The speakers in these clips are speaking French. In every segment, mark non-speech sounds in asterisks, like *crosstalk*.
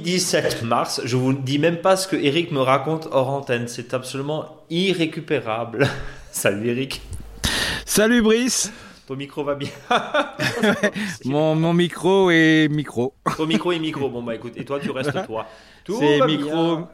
17 mars. Je vous dis même pas ce que Eric me raconte hors antenne. C'est absolument irrécupérable. *laughs* Salut Eric. Salut Brice. Ton micro va bien. *laughs* mon, mon, micro est micro. *laughs* Ton micro est micro. Bon bah écoute, et toi tu restes toi. C'est micro.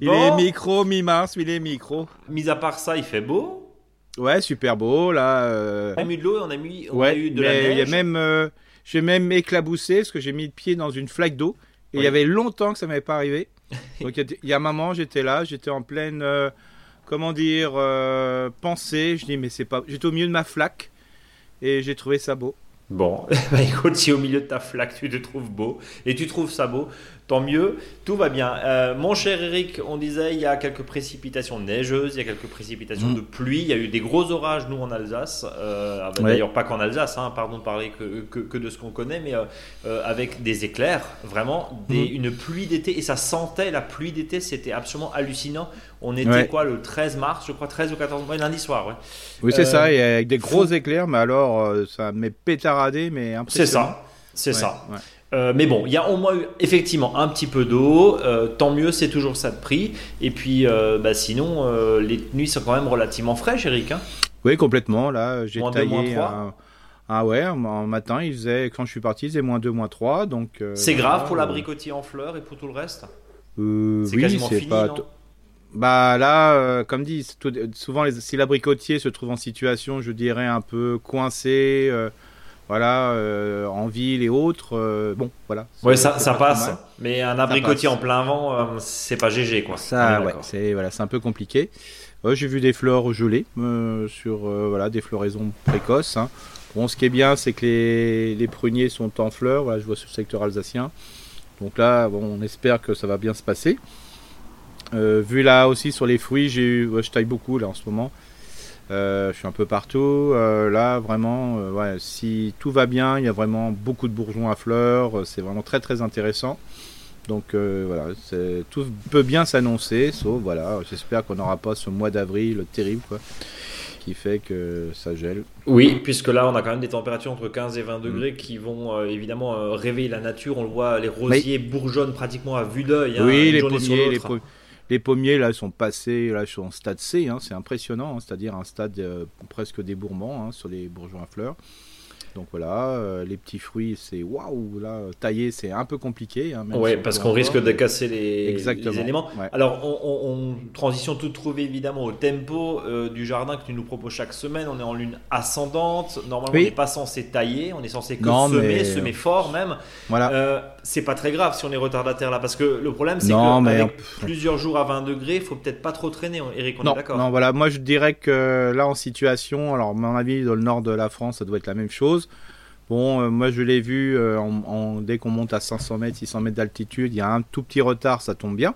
Il est micro mi-mars, il est micro. Mis à part ça, il fait beau. Ouais, super beau là. Euh... On a mis de l'eau, on a mis, on a eu de la neige. Il y a même, euh, j'ai même éclaboussé parce que j'ai mis le pied dans une flaque d'eau et il y avait longtemps que ça m'avait pas arrivé. *laughs* Donc il y a un moment, j'étais là, j'étais en pleine, euh, comment dire, euh, pensée. Je dis mais c'est pas, j'étais au milieu de ma flaque et j'ai trouvé ça beau. Bon, *laughs* bah écoute, si au milieu de ta flaque tu te trouves beau et tu trouves ça beau, tant mieux, tout va bien. Euh, mon cher Eric, on disait il y a quelques précipitations neigeuses, il y a quelques précipitations mm. de pluie, il y a eu des gros orages nous en Alsace, euh, d'ailleurs pas qu'en Alsace, hein, pardon de parler que, que, de ce qu'on connaît, mais euh, avec des éclairs, vraiment des, mm. une pluie d'été et ça sentait la pluie d'été, c'était absolument hallucinant. On était quoi le 13 mars, je crois 13 ou 14 mai, lundi soir, ouais. Oui c'est ça, et avec des gros éclairs, mais alors ça m'est pétaradé, mais C'est ça, c'est ça. Euh, mais bon, il y a au moins eu effectivement un petit peu d'eau, euh, tant mieux, c'est toujours ça de prix. Et puis, euh, bah, sinon, les nuits sont quand même relativement fraîches, Eric. Hein oui, complètement. Là, j'ai taillé. Ah ouais, en matin, il faisait, quand je suis parti, il faisait moins 2, moins 3. Donc, c'est grave pour l'abricotier en fleurs et pour tout le reste? C'est oui, quasiment fini, pas bah là, comme dit, souvent les, si l'abricotier se trouve en situation, je dirais un peu coincé, voilà, euh, en ville et autres. Euh, bon, voilà. Ouais, ça, ça passe. Mais un abricotier en plein vent, euh, c'est pas GG, quoi. Ça, ouais, c'est voilà, c'est un peu compliqué. J'ai vu des fleurs gelées sur voilà des floraisons précoces. Hein. Bon, ce qui est bien, c'est que les, les, pruniers sont en fleurs. Voilà, je vois sur le secteur alsacien. Donc là, bon, on espère que ça va bien se passer. vu là aussi sur les fruits, j'ai eu, je taille beaucoup là en ce moment. Euh, je suis un peu partout. Euh, là, vraiment, euh, ouais, si tout va bien, il y a vraiment beaucoup de bourgeons à fleurs. C'est vraiment très très intéressant. Donc voilà, tout peut bien s'annoncer, sauf voilà, j'espère qu'on n'aura pas ce mois d'avril terrible quoi, qui fait que ça gèle. Oui, puisque là on a quand même des températures entre 15 et 20 degrés mm. qui vont évidemment réveiller la nature. On le voit, les rosiers bourgeonnent pratiquement à vue d'œil. Hein, oui, les pommiers, les, les pommiers, là, sont passés là, sont en stade C, hein, c'est impressionnant, hein, c'est-à-dire un stade euh, presque débourrement hein, sur les bourgeons à fleurs. Donc voilà, euh, les petits fruits, c'est waouh, là, tailler, c'est un peu compliqué. Hein, oui, parce qu'on risque de casser les, les éléments. Alors, on, transition toute trouvée évidemment au tempo euh, du jardin que tu nous proposes chaque semaine. On est en lune ascendante. Normalement, on n'est pas censé tailler, on est censé que semer, semer fort même. Voilà. Euh, c'est pas très grave si on est retardataire là, parce que le problème, c'est qu'avec plusieurs jours à 20 degrés, il faut peut-être pas trop traîner. Eric, on est d'accord Non, voilà, moi je dirais que là, en situation, alors, à mon avis, dans le nord de la France, ça doit être la même chose. Bon, euh, moi je l'ai vu, euh, en, dès qu'on monte à 500 mètres, 600 mètres d'altitude, il y a un tout petit retard, ça tombe bien.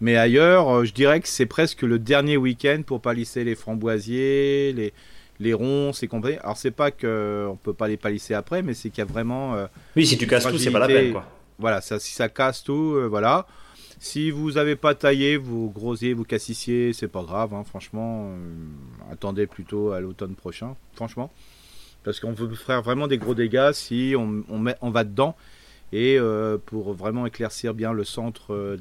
Mais ailleurs, euh, je dirais que c'est presque le dernier week-end pour palisser les framboisiers, les, les ronces et compagnie. Alors c'est pas qu'on ne peut pas les palisser après, mais c'est qu'il y a vraiment... oui, si tu casses tout, c'est pas la peine. Quoi. Voilà, ça, si ça casse tout, voilà. Si vous n'avez pas taillé vos grosiers, vos cassissiers, c'est pas grave, hein, franchement. attendez plutôt à l'automne prochain, franchement parce qu'on veut faire vraiment des gros dégâts si on, va dedans et euh, pour vraiment éclaircir bien le centre euh,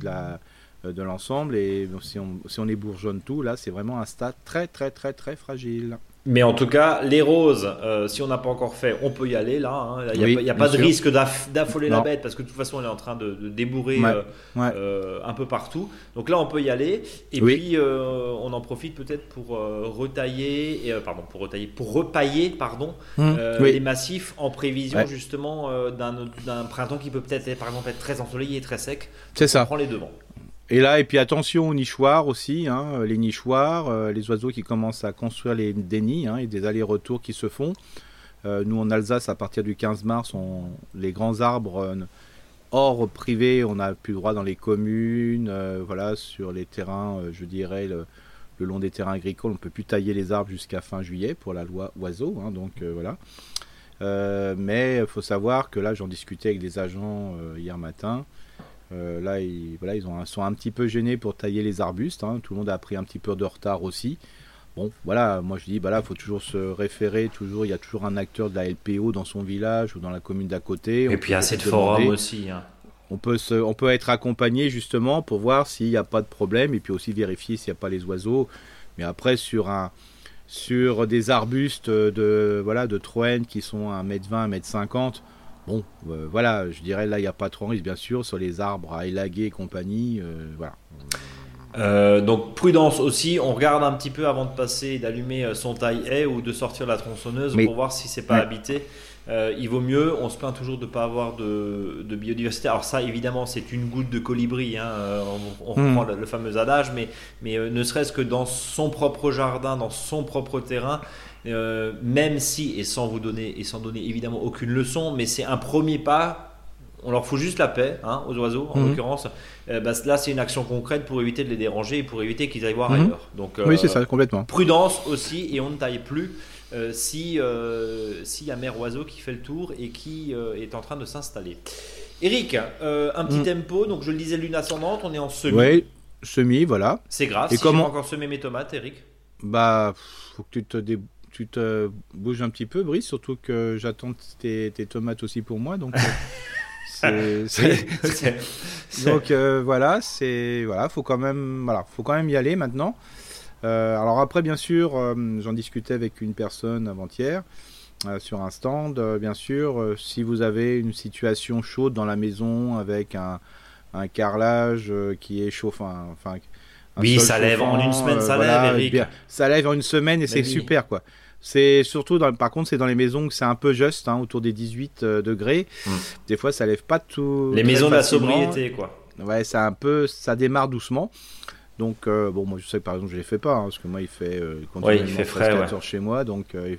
euh, de l'ensemble et si on, si on ébourgeonne tout là c'est vraiment un stade très très très très fragile. Mais en tout cas, les roses, euh, si on n'a pas encore fait, on peut y aller là. Hein. Il n'y a, pas de risque d'affoler la bête parce que de toute façon, elle est en train de, débourrer euh, euh, un peu partout. Donc là, on peut y aller. Et puis, on en profite peut-être pour retailler, et, pardon, pour retailler, pour repailler, pardon, hum. les massifs en prévision justement d'un printemps qui peut peut-être, par exemple, être très ensoleillé et très sec. C'est ça. On prend les devants. Et là, et puis attention aux nichoirs aussi, hein, les nichoirs, euh, les oiseaux qui commencent à construire les, des nids hein, et des allers-retours qui se font. Euh, nous, en Alsace, à partir du 15 mars, on, les grands arbres euh, hors privé, on n'a plus droit dans les communes, voilà, sur les terrains, je dirais, le, long des terrains agricoles, on ne peut plus tailler les arbres jusqu'à fin juillet pour la loi oiseaux, hein, donc voilà. mais il faut savoir que là, j'en discutais avec des agents hier matin. Euh, là, ils, voilà, ils ont, sont un petit peu gênés pour tailler les arbustes. Hein. Tout le monde a pris un petit peu de retard aussi. Bon, voilà, moi je dis, bah là, il faut toujours se référer, toujours, il y a toujours un acteur de la LPO dans son village ou dans la commune d'à côté. Et puis assez de forums aussi. Hein. on peut, se, on peut être accompagné justement pour voir s'il n'y a pas de problème et puis aussi vérifier s'il n'y a pas les oiseaux. Mais après, sur, un, sur des arbustes de, voilà, de Troène qui sont à 1m20, 1m50, bon, euh, voilà, je dirais là, il n'y a pas trop de risque, bien sûr, sur les arbres à élaguer et compagnie. Euh, voilà. Euh, donc prudence aussi, on regarde un petit peu avant de passer, d'allumer son taille-haie ou de sortir la tronçonneuse pour voir si c'est pas habité. Euh, il vaut mieux, on se plaint toujours de ne pas avoir de, biodiversité. Alors ça, évidemment, c'est une goutte de colibri, hein, on, hmm. reprend le, fameux adage, mais, mais euh, ne serait-ce que dans son propre jardin, dans son propre terrain, même si, et sans vous donner, et sans donner évidemment aucune leçon, mais c'est un premier pas. On leur fout juste la paix, hein, aux oiseaux en hmm. l'occurrence. Bah, là, c'est une action concrète pour éviter de les déranger et pour éviter qu'ils aillent voir hmm. ailleurs. Donc, oui, c'est ça, complètement. Prudence aussi, et on ne taille plus. Euh, si euh, s'il y a Mère Oiseau qui fait le tour et qui euh, est en train de s'installer. Eric, un petit mm. tempo, donc je le disais lune ascendante, on est en semi. Oui, semi, voilà. C'est grave, et si comment... encore semer mes tomates, Eric Bah, faut que tu te, tu te bouges un petit peu, Brice, surtout que j'attends tes... tes, tomates aussi pour moi, donc... *laughs* donc voilà, c'est voilà, faut quand même voilà, faut quand même y aller maintenant. Euh, alors après, bien sûr, euh, j'en discutais avec une personne avant-hier euh, sur un stand. bien sûr, si vous avez une situation chaude dans la maison avec un, carrelage qui est chauffant, enfin, oui, ça lève en une semaine, ça lève, Eric. ça lève en une semaine et c'est super, quoi. C'est surtout, dans, par contre, c'est dans les maisons que c'est un peu juste, hein, autour des 18 degrés. Hmm. Des fois, ça lève pas tout. Les maisons de la sobriété, quoi. Ouais, c'est un peu, ça démarre doucement. Donc, euh, bon, moi je sais que par exemple, je ne les fais pas, hein, parce que moi il fait, euh, il fait frais chez moi. Donc, euh,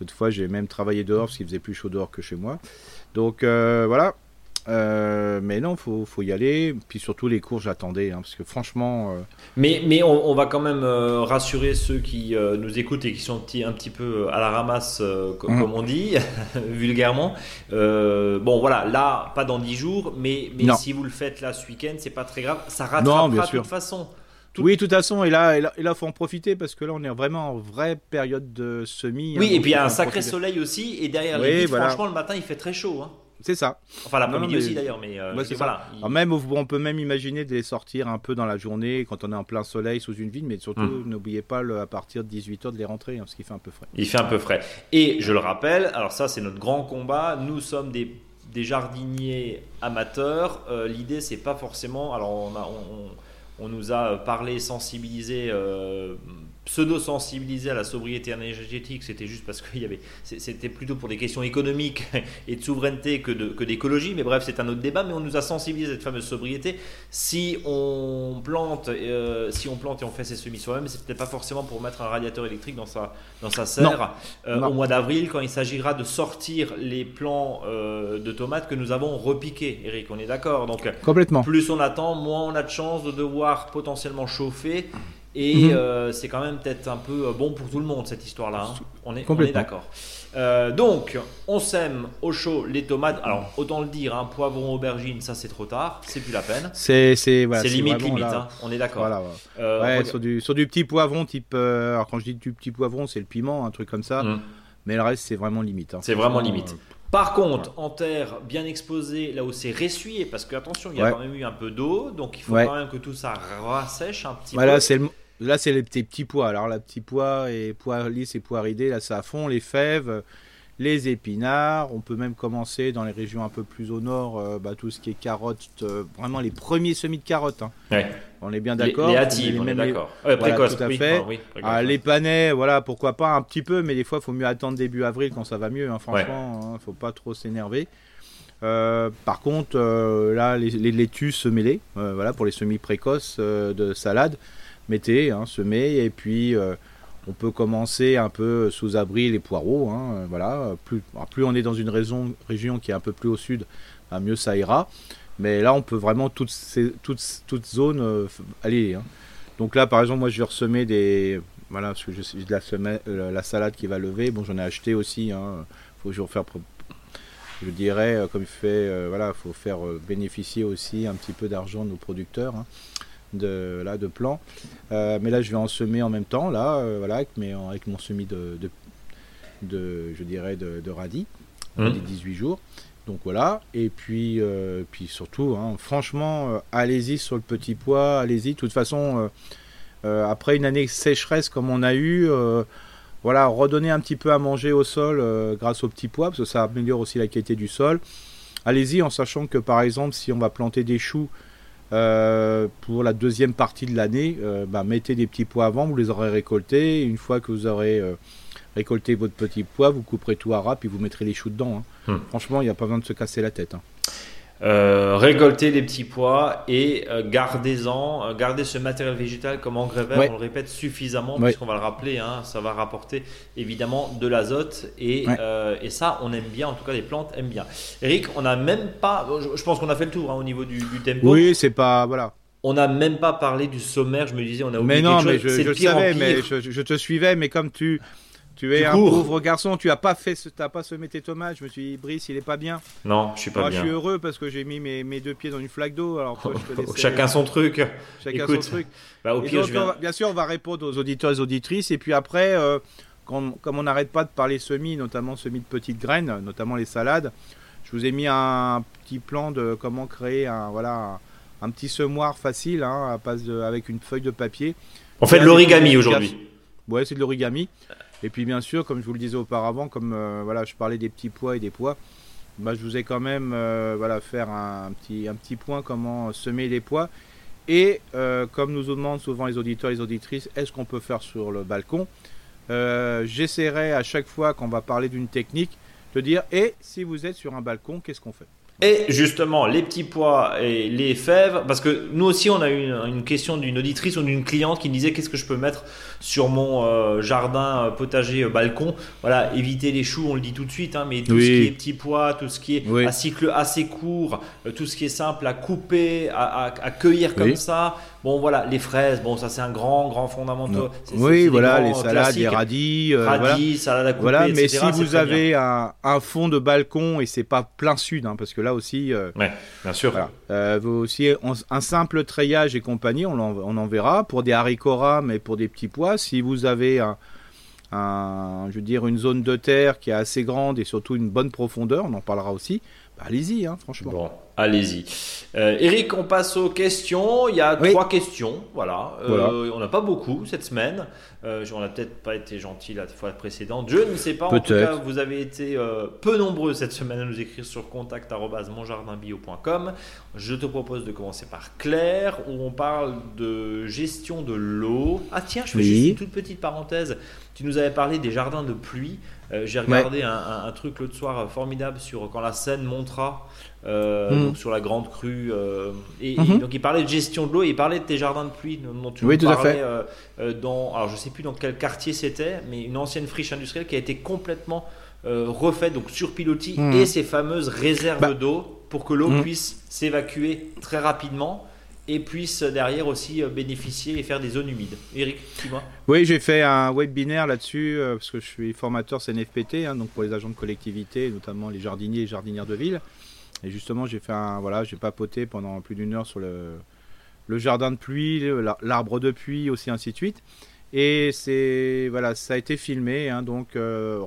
l'autre fois, j'ai même travaillé dehors parce qu'il faisait plus chaud dehors que chez moi. Donc, voilà. Mais non, faut, faut y aller. Puis surtout les cours, j'attendais, hein, parce que franchement. Mais, mais on, va quand même rassurer ceux qui nous écoutent et qui sont un petit peu à la ramasse, mmh. comme on dit, *laughs* vulgairement. bon, voilà, là, pas dans 10 jours, mais, mais si vous le faites là ce week-end, c'est pas très grave. Ça rattrapera de toute façon. Oui, de toute façon, et là, il là, faut en profiter parce que là, on est vraiment en vraie période de semis. Oui, hein, et puis il y a un sacré soleil aussi, et derrière les franchement, le matin, il fait très chaud. Hein. C'est ça. Enfin, l'après-midi aussi d'ailleurs, mais euh, voilà. même, on peut même imaginer de les sortir un peu dans la journée quand on est en plein soleil sous une ville, mais surtout, hmm. n'oubliez pas à partir de 18h de les rentrer, hein, parce qu'il fait un peu frais. Il fait un peu frais. Et je le rappelle, alors ça, c'est notre grand combat. Nous sommes des, des jardiniers amateurs. Euh, L'idée, c'est pas forcément. Alors, on a. On, on nous a parlé, sensibilisé euh, pseudo-sensibilisé à la sobriété énergétique, c'était juste parce que y avait, c'était plutôt pour des questions économiques *laughs* et de souveraineté que, que d'écologie, mais bref, c'est un autre débat, mais on nous a sensibilisé à cette fameuse sobriété. Si on plante, euh, si on plante et on fait ses semis soi-même, c'est peut-être pas forcément pour mettre un radiateur électrique dans sa, dans sa serre euh, au mois d'avril, quand il s'agira de sortir les plants euh, de tomates que nous avons repiqués, Eric, on est d'accord? Donc, Complètement. plus on attend, moins on a de chances de devoir potentiellement chauffer et mhm. euh, c'est quand même peut-être un peu euh, bon pour tout le monde cette histoire-là. Hein. On est, d'accord. Euh, donc, on sème au chaud les tomates. Alors, autant le dire, hein, poivron, aubergine, ça c'est trop tard, c'est plus la peine. C'est limite, limite. Hein. on est d'accord. ouais, sur, du, sur du petit poivron, type. alors, quand je dis du petit poivron, c'est le piment, un truc comme ça. Mm. Mais le reste, c'est vraiment limite. C'est vraiment limite. Par contre, en terre bien exposée, là où c'est ressuyé, parce que attention, il y a quand même eu un peu d'eau, donc il faut quand même que tout ça rassèche un petit voilà, peu. Là, c'est les petits pois. Alors, la petit pois et pois lisses et pois ridés, là, ça fond les fèves, les épinards. On peut même commencer dans les régions un peu plus au nord, euh, bah, tout ce qui est carottes, euh, vraiment les premiers semis de carottes. Hein. On est bien d'accord. Les, hâtives, on, est d'accord. précoce, tout à fait. Ah, les panais, voilà, pourquoi pas un petit peu, mais des fois, il faut mieux attendre début avril quand ça va mieux. Hein, franchement, il ne hein, faut pas trop s'énerver. Euh, par contre, là, les, les laitues semées, voilà, pour les semis précoces de salade mettez, hein, et puis euh, on peut commencer un peu sous abri les poireaux. Hein, euh, voilà, plus, plus on est dans une région, qui est un peu plus au sud, bah, mieux ça ira. Mais là, on peut vraiment toutes ces toutes, zones euh, aller. Hein. Donc là, par exemple, moi, je vais ressemer des voilà, parce que je de la, semaine, la salade qui va lever. Bon, j'en ai acheté aussi. Hein. Faut toujours faire, je dirais, comme il fait, voilà, faut faire bénéficier aussi un petit peu d'argent nos producteurs. De, là, de plants. Euh, mais là, je vais en semer en même temps, là, euh, voilà, avec, avec mon semis de, de, je dirais, de, radis, mmh. 18 jours. Donc voilà, et puis, puis surtout, hein, franchement, allez-y sur le petit pois, allez-y. De toute façon, après une année sécheresse comme on a eu, voilà, redonner un petit peu à manger au sol euh, grâce au petit pois, parce que ça améliore aussi la qualité du sol. Allez-y en sachant que par exemple, si on va planter des choux euh, pour la deuxième partie de l'année, euh, bah, mettez des petits pois avant, vous les aurez récoltés. une fois que vous aurez récolté votre petit pois, vous couperez tout à ras, puis vous mettrez les choux dedans. Hein. Hmm. Franchement, il n'y a pas besoin de se casser la tête. Hein. Euh, récolter les petits pois et euh, gardez-en, euh, gardez ce matériel végétal comme engrais vert, on le répète suffisamment, puisqu'on va le rappeler, hein, ça va rapporter évidemment de l'azote et, et, ça on aime bien, en tout cas les plantes aiment bien. Eric, on n'a même pas, je, pense qu'on a fait le tour hein, au niveau du, tempo. Oui, c'est pas, voilà. On n'a même pas parlé du sommaire, je me disais, on a oublié mais non, mais je, je savais, mais je, je, te suivais, mais comme tu, tu es un pauvre garçon, tu as pas fait, t'as pas semé tes tomates. Je me suis dit, Brice, il est pas bien. Non, je suis pas Moi, bien. Je suis heureux parce que j'ai mis mes, mes, deux pieds dans une flaque d'eau. Alors *laughs* chacun son truc. Chacun son truc. Bah, au pire, bien sûr, on va répondre aux auditeurs et aux auditrices. Et puis après, euh, comme on n'arrête pas de parler semis, notamment semis de petites graines, notamment les salades, je vous ai mis un petit plan de comment créer un voilà un, petit semoir facile, hein, à passe avec une feuille de papier. On fait de l'origami aujourd'hui. Ouais, c'est de l'origami. Et puis bien sûr, comme je vous le disais auparavant, comme euh, voilà, je parlais des petits pois et des pois, bah, je vous ai quand même euh, voilà, faire un, petit, point comment semer les pois. Et euh, comme nous demandent souvent les auditeurs et les auditrices, est-ce qu'on peut faire sur le balcon J'essaierai à chaque fois qu'on va parler d'une technique de dire, et si vous êtes sur un balcon, qu'est-ce qu'on fait? Et justement, les petits pois et les fèves, parce que nous aussi, on a eu une, question d'une auditrice ou d'une cliente qui disait qu'est-ce que je peux mettre sur mon euh, jardin, euh, potager, euh, balcon? Voilà, éviter les choux, on le dit tout de suite, hein, mais tout ce qui est petits pois, tout ce qui est à cycle assez court, tout ce qui est simple à couper, à, cueillir comme ça, Bon, voilà, les fraises, bon, ça c'est un grand, grand fondamental. Oui, voilà, les salades, les radis. Euh, radis, salades à couper, voilà, mais si vous avez un, fond de balcon et c'est pas plein sud, hein, parce que là aussi. Euh, ouais, bien sûr. Euh, vous aussi, un simple treillage et compagnie, on en, on en verra. Pour des haricots rames et pour des petits pois, si vous avez un, un, je veux dire, une zone de terre qui est assez grande et surtout une bonne profondeur, on en parlera aussi, bah, allez-y, hein, franchement. Bon, allez-y. Euh, Eric, on passe aux questions. Il y a trois questions. Voilà. Euh, on n'a pas beaucoup cette semaine. Euh, on n'a peut-être pas été gentil la fois précédente. Je ne sais pas. En tout cas, vous avez été euh, peu nombreux cette semaine à nous écrire sur contact.monjardinbio.com. Je te propose de commencer par Claire, où on parle de gestion de l'eau. Ah tiens, je fais juste une toute petite parenthèse. Tu nous avais parlé des jardins de pluie. Euh, j'ai regardé un, truc l'autre soir euh, formidable sur quand la Seine montera euh, hmm. donc sur la grande crue. et, mhm. donc il parlait de gestion de l'eau, il parlait de tes jardins de pluie dont tu oui, parlais dans, alors je sais plus dans quel quartier c'était, mais une ancienne friche industrielle qui a été complètement refaite, donc sur pilotis hmm. et ces fameuses réserves bah. d'eau pour que l'eau hmm. puisse s'évacuer très rapidement et puisse derrière aussi euh, bénéficier et faire des zones humides. Eric, dis-moi. Oui, j'ai fait un webinaire là-dessus euh, parce que je suis formateur CNFPT, hein, donc pour les agents de collectivité, notamment les jardiniers et jardinières de ville. Et justement, j'ai fait un voilà, j'ai papoté pendant plus d'une heure sur le, jardin de pluie, l'arbre de pluie, aussi ainsi de suite. Et c'est voilà, ça a été filmé, hein, donc euh,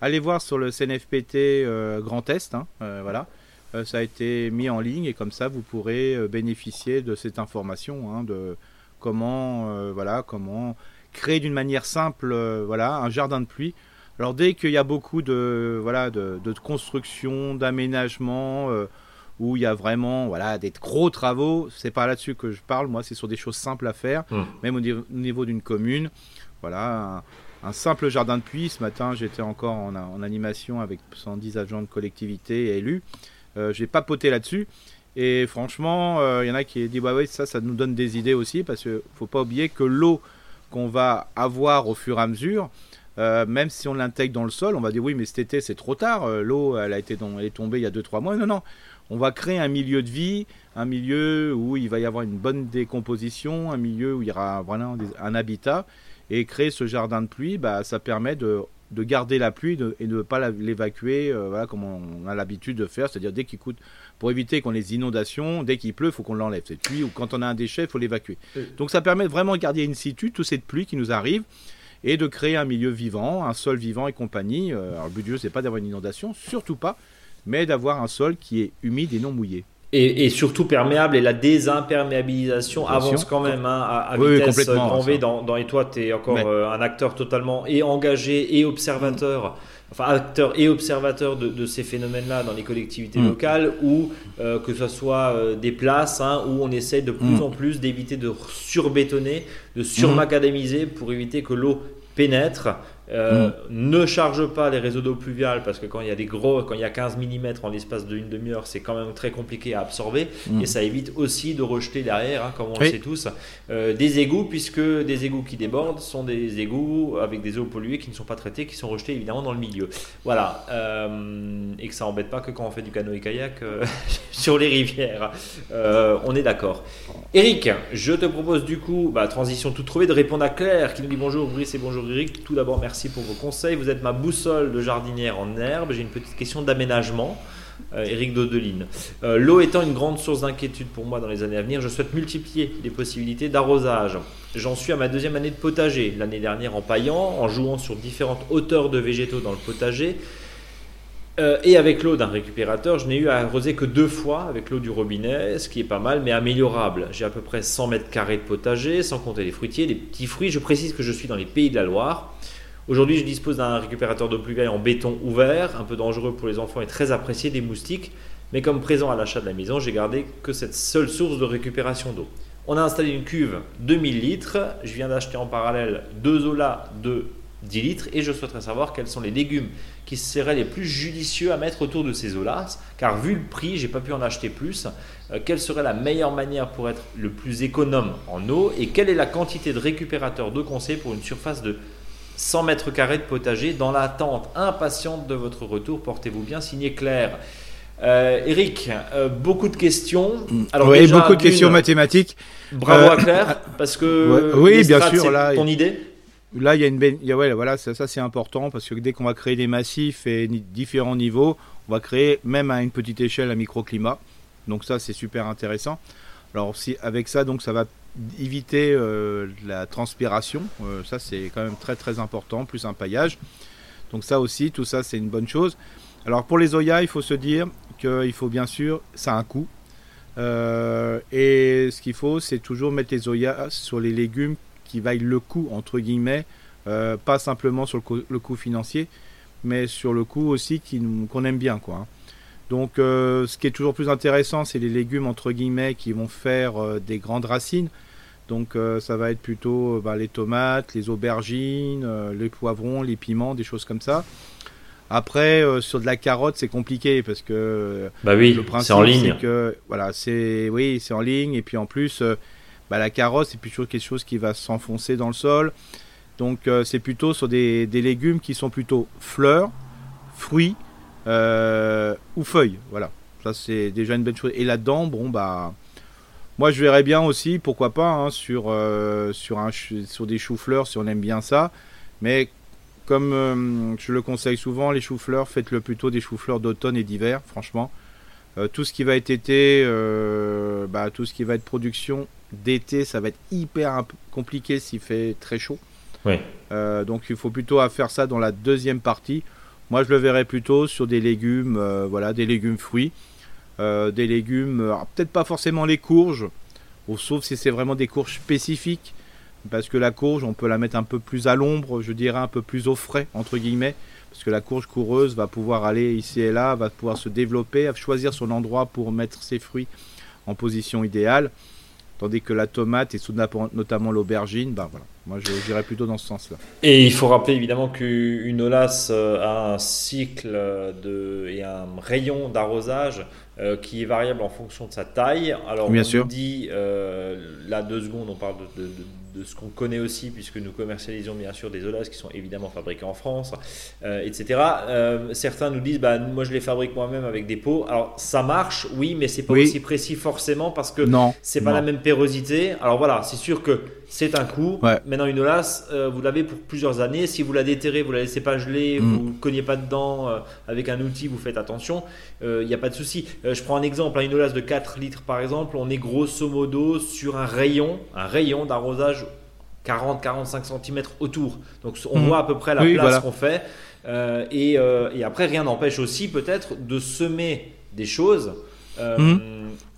allez voir sur le CNFPT Grand Est, hein, voilà. Euh, ça a été mis en ligne et comme ça vous pourrez euh, bénéficier de cette information, hein, de comment, euh, voilà, comment créer d'une manière simple voilà, un jardin de pluie. Alors dès qu'il y a beaucoup de, voilà, de, construction, d'aménagement, où il y a vraiment voilà, des gros travaux, c'est pas là-dessus que je parle, moi c'est sur des choses simples à faire, mmh. même au niveau, d'une commune. Voilà, un, simple jardin de pluie. Ce matin, j'étais encore en, en, animation avec 110 agents de collectivité et élus. Euh, j'ai papoté là-dessus. Et franchement, il euh, y en a qui disent bah oui, ça, ça nous donne des idées aussi, parce qu'il faut pas oublier que l'eau qu'on va avoir au fur et à mesure, euh, même si on l'intègre dans le sol, on va dire oui, mais cet été c'est trop tard, l'eau elle a été elle est tombée il y a 2-3 mois. Non, non, on va créer un milieu de vie, un milieu où il va y avoir une bonne décomposition, un milieu où il y aura vraiment un habitat. Et créer ce jardin de pluie, bah, ça permet de de garder la pluie et de ne pas l'évacuer euh, voilà, comme on a l'habitude de faire, c'est-à-dire dès qu'il coûte, pour éviter qu'on ait des inondations, dès qu'il pleut, il faut qu'on l'enlève cette pluie, ou quand on a un déchet, il faut l'évacuer. Donc ça permet vraiment de garder in situ toute cette pluie qui nous arrive et de créer un milieu vivant, un sol vivant et compagnie. Euh, alors le but du jeu, c'est pas d'avoir une inondation, surtout pas, mais d'avoir un sol qui est humide et non mouillé. Et, surtout perméable et la désimperméabilisation avance quand même hein, à, vitesse grand V. Dans, et toi, tu es encore euh, un acteur totalement et engagé et observateur enfin acteur et observateur de, ces phénomènes-là dans les collectivités mm. locales, ou euh, que ce soit euh, des places hein, où on essaie de plus mm. en plus d'éviter de surbétonner, de surmacadamiser pour éviter que l'eau pénètre euh, mm. Ne charge pas les réseaux d'eau pluviale parce que quand il y a des gros, quand il y a 15 mm en l'espace d'une demi-heure, c'est quand même très compliqué à absorber mm. et ça évite aussi de rejeter derrière, hein, comme on le sait tous, euh, des égouts puisque des égouts qui débordent sont des égouts avec des eaux polluées qui ne sont pas traitées, qui sont rejetées évidemment dans le milieu. Voilà, euh, et que ça embête pas que quand on fait du canoë kayak *laughs* sur les rivières. on est d'accord. Eric, je te propose du coup, bah, transition toute trouvée, de répondre à Claire qui nous dit bonjour Brice et bonjour Eric. Tout d'abord, merci pour vos conseils. Vous êtes ma boussole de jardinière en herbe. J'ai une petite question d'aménagement. Euh, Eric Dodeline. Euh, l'eau étant une grande source d'inquiétude pour moi dans les années à venir, je souhaite multiplier les possibilités d'arrosage. J'en suis à ma deuxième année de potager. L'année dernière en paillant, en jouant sur différentes hauteurs de végétaux dans le potager. Euh, et avec l'eau d'un récupérateur, je n'ai eu à arroser que deux fois avec l'eau du robinet, ce qui est pas mal, mais améliorable. J'ai à peu près 100 mètres carrés de potager, sans compter les fruitiers, les petits fruits. Je précise que je suis dans les pays de la Loire. Aujourd'hui, je dispose d'un récupérateur d'eau pluviale en béton ouvert, un peu dangereux pour les enfants et très apprécié des moustiques. Mais comme présent à l'achat de la maison, j'ai gardé que cette seule source de récupération d'eau. On a installé une cuve de 1000 litres. Je viens d'acheter en parallèle deux Ola de 10 litres et je souhaiterais savoir quels sont les légumes qui seraient les plus judicieux à mettre autour de ces eaux-là, car vu le prix, j'ai pas pu en acheter plus. Euh, quelle serait la meilleure manière pour être le plus économe en eau et quelle est la quantité de récupérateur de conseil pour une surface de 100 mètres carrés de potager dans l'attente impatiente de votre retour Portez-vous bien, signé Claire. Euh, Eric, euh, beaucoup de questions. Alors oui, beaucoup de questions mathématiques. Bravo à Claire, parce que oui, bien sûr, là, ton idée. Là, il y a une ouais, voilà, ça, ça c'est important parce que dès qu'on va créer des massifs et différents niveaux, on va créer même à une petite échelle un microclimat. Donc ça, c'est super intéressant. Alors si avec ça, donc ça va éviter euh, la transpiration. Euh, ça, c'est quand même très très important, plus un paillage. Donc ça aussi, tout ça, c'est une bonne chose. Alors pour les Oya, il faut se dire qu'il faut bien sûr, ça a un coût. Euh, et ce qu'il faut, c'est toujours mettre les Oya sur les légumes qui vaillent le coût, entre guillemets, pas simplement sur le, coût financier, mais sur le coût aussi qu'on aime bien. Quoi, hein. Donc ce qui est toujours plus intéressant, c'est les légumes, entre guillemets, qui vont faire des grandes racines. Donc ça va être plutôt bah, les tomates, les aubergines, les poivrons, les piments, des choses comme ça. Après, sur de la carotte, c'est compliqué parce que bah oui, le principe, c'est que voilà, c'est oui, c'est en ligne et puis en plus, bah, la carotte, c'est plutôt quelque chose qui va s'enfoncer dans le sol. Donc euh, c'est plutôt sur des, légumes qui sont plutôt fleurs, fruits euh, ou feuilles. Voilà, ça c'est déjà une bonne chose. Et là-dedans, bon bah, moi je verrais bien aussi, pourquoi pas, hein, sur, euh, sur, un, sur des choux-fleurs si on aime bien ça. Mais comme je le conseille souvent, les choux-fleurs, faites-le plutôt des choux-fleurs d'automne et d'hiver, franchement. tout ce qui va être été, bah, tout ce qui va être production d'été, ça va être hyper compliqué s'il fait très chaud. Euh, donc il faut plutôt faire ça dans la deuxième partie. Moi je le verrais plutôt sur des légumes, euh, voilà, des légumes fruits, euh, des légumes, peut-être pas forcément les courges, sauf si c'est vraiment des courges spécifiques, parce que la courge on peut la mettre un peu plus à l'ombre, je dirais un peu plus au frais entre guillemets, parce que la courge coureuse va pouvoir aller ici et là, va pouvoir se développer, choisir son endroit pour mettre ses fruits en position idéale. Tandis que la tomate et notamment l'aubergine, ben voilà, moi je dirais plutôt dans ce sens-là. Et il faut rappeler évidemment qu'une olasse euh, a un cycle de, et un rayon d'arrosage euh, qui est variable en fonction de sa taille. Alors Bien on sûr. dit, euh, là deux secondes, on parle de de ce qu'on connaît aussi, puisque nous commercialisons bien sûr des olas qui sont évidemment fabriqués en France, euh, etc. Euh, certains nous disent, bah, moi je les fabrique moi-même avec des pots. Alors ça marche, oui, mais c'est pas aussi précis forcément parce que c'est pas la même pérosité. Alors voilà, c'est sûr que c'est un coût. Maintenant, une olasse, euh, vous l'avez pour plusieurs années. Si vous la déterrez, vous la laissez pas geler, mm. vous ne cognez pas dedans avec un outil, vous faites attention, il n'y a pas de souci. je prends un exemple, hein, une olasse de 4 litres par exemple, on est grosso modo sur un rayon, un rayon d'arrosage 40-45 cm autour. Donc on Mhm. voit à peu près la Oui, place voilà. qu'on fait. Euh, et, euh, et après, rien n'empêche aussi peut-être de semer des choses. Euh, Mhm.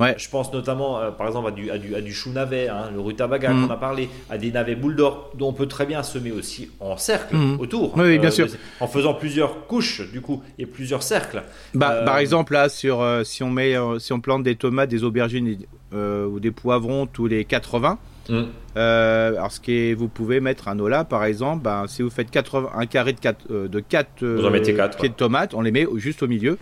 Ouais. Je pense notamment, par exemple, à du, à du, à du chou navet, hein, le rutabaga Mhm. qu'on a parlé, à des navets boules d'or, dont on peut très bien semer aussi en cercle autour. Oui, bien sûr. En faisant plusieurs couches, du coup, et plusieurs cercles. Bah, Par exemple, là, sur, si, on met, si on plante des tomates, des aubergines ou des poivrons tous les 80, Mhm. euh, alors ce qui est, vous pouvez mettre un ola, par exemple, bah, si vous faites 80, un carré de 4, de 4 Vous en mettez quatre, pieds de tomates, on les met juste au milieu.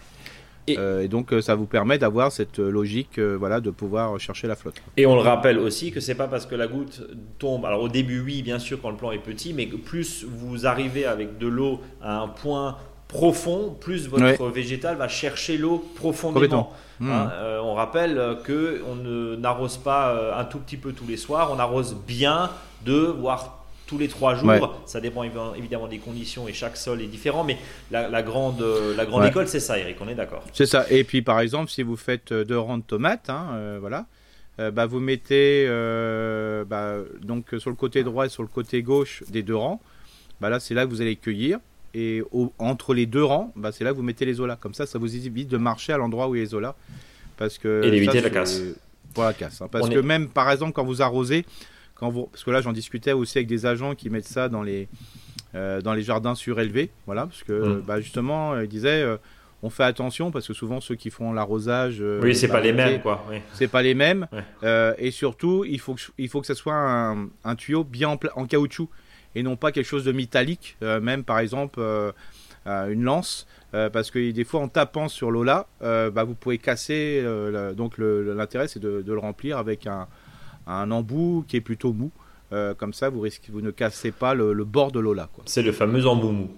Et- Euh, Et, donc, euh, ça vous permet d'avoir cette euh, logique euh, voilà, de pouvoir chercher la flotte. Et on le rappelle aussi que c'est pas parce que la goutte tombe. Alors au début, oui, bien sûr, quand le plan est petit, mais que plus vous arrivez avec de l'eau à un point profond, plus votre végétal va chercher l'eau profondément. Hein, Mhm. euh, on rappelle euh, que on ne n'arrose pas euh, un tout petit peu tous les soirs, on arrose bien deux voire tous les trois jours. Ouais. Ça dépend évi- évidemment des conditions et chaque sol est différent, mais la, la grande euh, la grande Ouais. école c'est ça, Eric. On est d'accord. C'est ça. Et puis, par exemple, si vous faites euh, deux rangs de tomates, hein, euh, voilà, euh, bah, vous mettez euh, bah, donc sur le côté droit et sur le côté gauche des deux rangs. Bah, là, c'est là que vous allez cueillir. Et au- entre les deux rangs, bah, c'est là que vous mettez les olas. Comme ça, ça vous évite de marcher à l'endroit où il y a les olas. Parce que Et d'éviter la casse. Pour la casse. hein. Parce On que est- même, par exemple, quand vous arrosez, quand vous, parce que là, j'en discutais aussi avec des agents qui mettent ça dans les, euh, dans les jardins surélevés. Voilà, parce que Mm. bah, justement, euh, ils disaient. euh, on fait attention parce que souvent ceux qui font l'arrosage, euh, Oui, c'est pas les mêmes quoi. oui. C'est pas les mêmes. Ouais. Euh, et surtout, il faut que il faut que ça soit un, un tuyau bien en caoutchouc et non pas quelque chose de métallique. euh, même par exemple euh, euh, une lance, parce que des fois en tapant sur l'eau là, euh, bah, vous pouvez casser. la- donc l'intérêt c'est de, de le remplir avec un, un embout qui est plutôt mou. Comme ça, vous risquez, vous ne cassez pas le, le bord de l'eau là, quoi. C'est le fameux emboumou.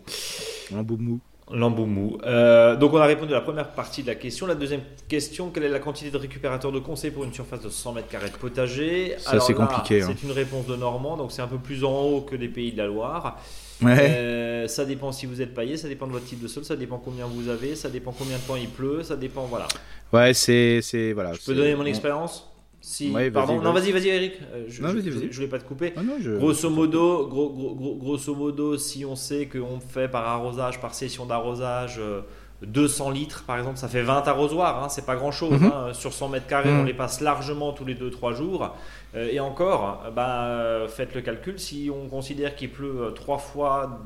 Un embout mou. L'emboumou. Euh, donc on a répondu à la première partie de la question. La deuxième question, quelle est la quantité de récupérateur de conseil pour une surface de 100 mètres carrés de potager? Ça, c'est compliqué, hein. C'est une réponse de Normand, donc c'est un peu plus en haut que des pays de la Loire. Ouais. Euh, ça dépend si vous êtes paillé, ça dépend de votre type de sol, ça dépend combien vous avez, ça dépend combien de temps il pleut, ça dépend, voilà. Ouais, c'est voilà. Je peux donner mon on- expérience? Si, Ouais, Pardon, non vas-y. vas-y, Eric, Euh, je, Non, je- vas-y, vas-y. je voulais pas te couper. Ah non, je- Grosso modo, gros- gros- gros- grosso modo, si on sait qu'on fait par arrosage, par session d'arrosage, euh, 200 litres par exemple, ça fait 20 arrosoirs, hein, c'est pas grand chose. Mhm. Sur 100 mètres carrés, Mhm. on les passe largement tous les 2-3 jours. Euh, et encore, euh, bah, euh, faites le calcul, si on considère qu'il pleut 3 fois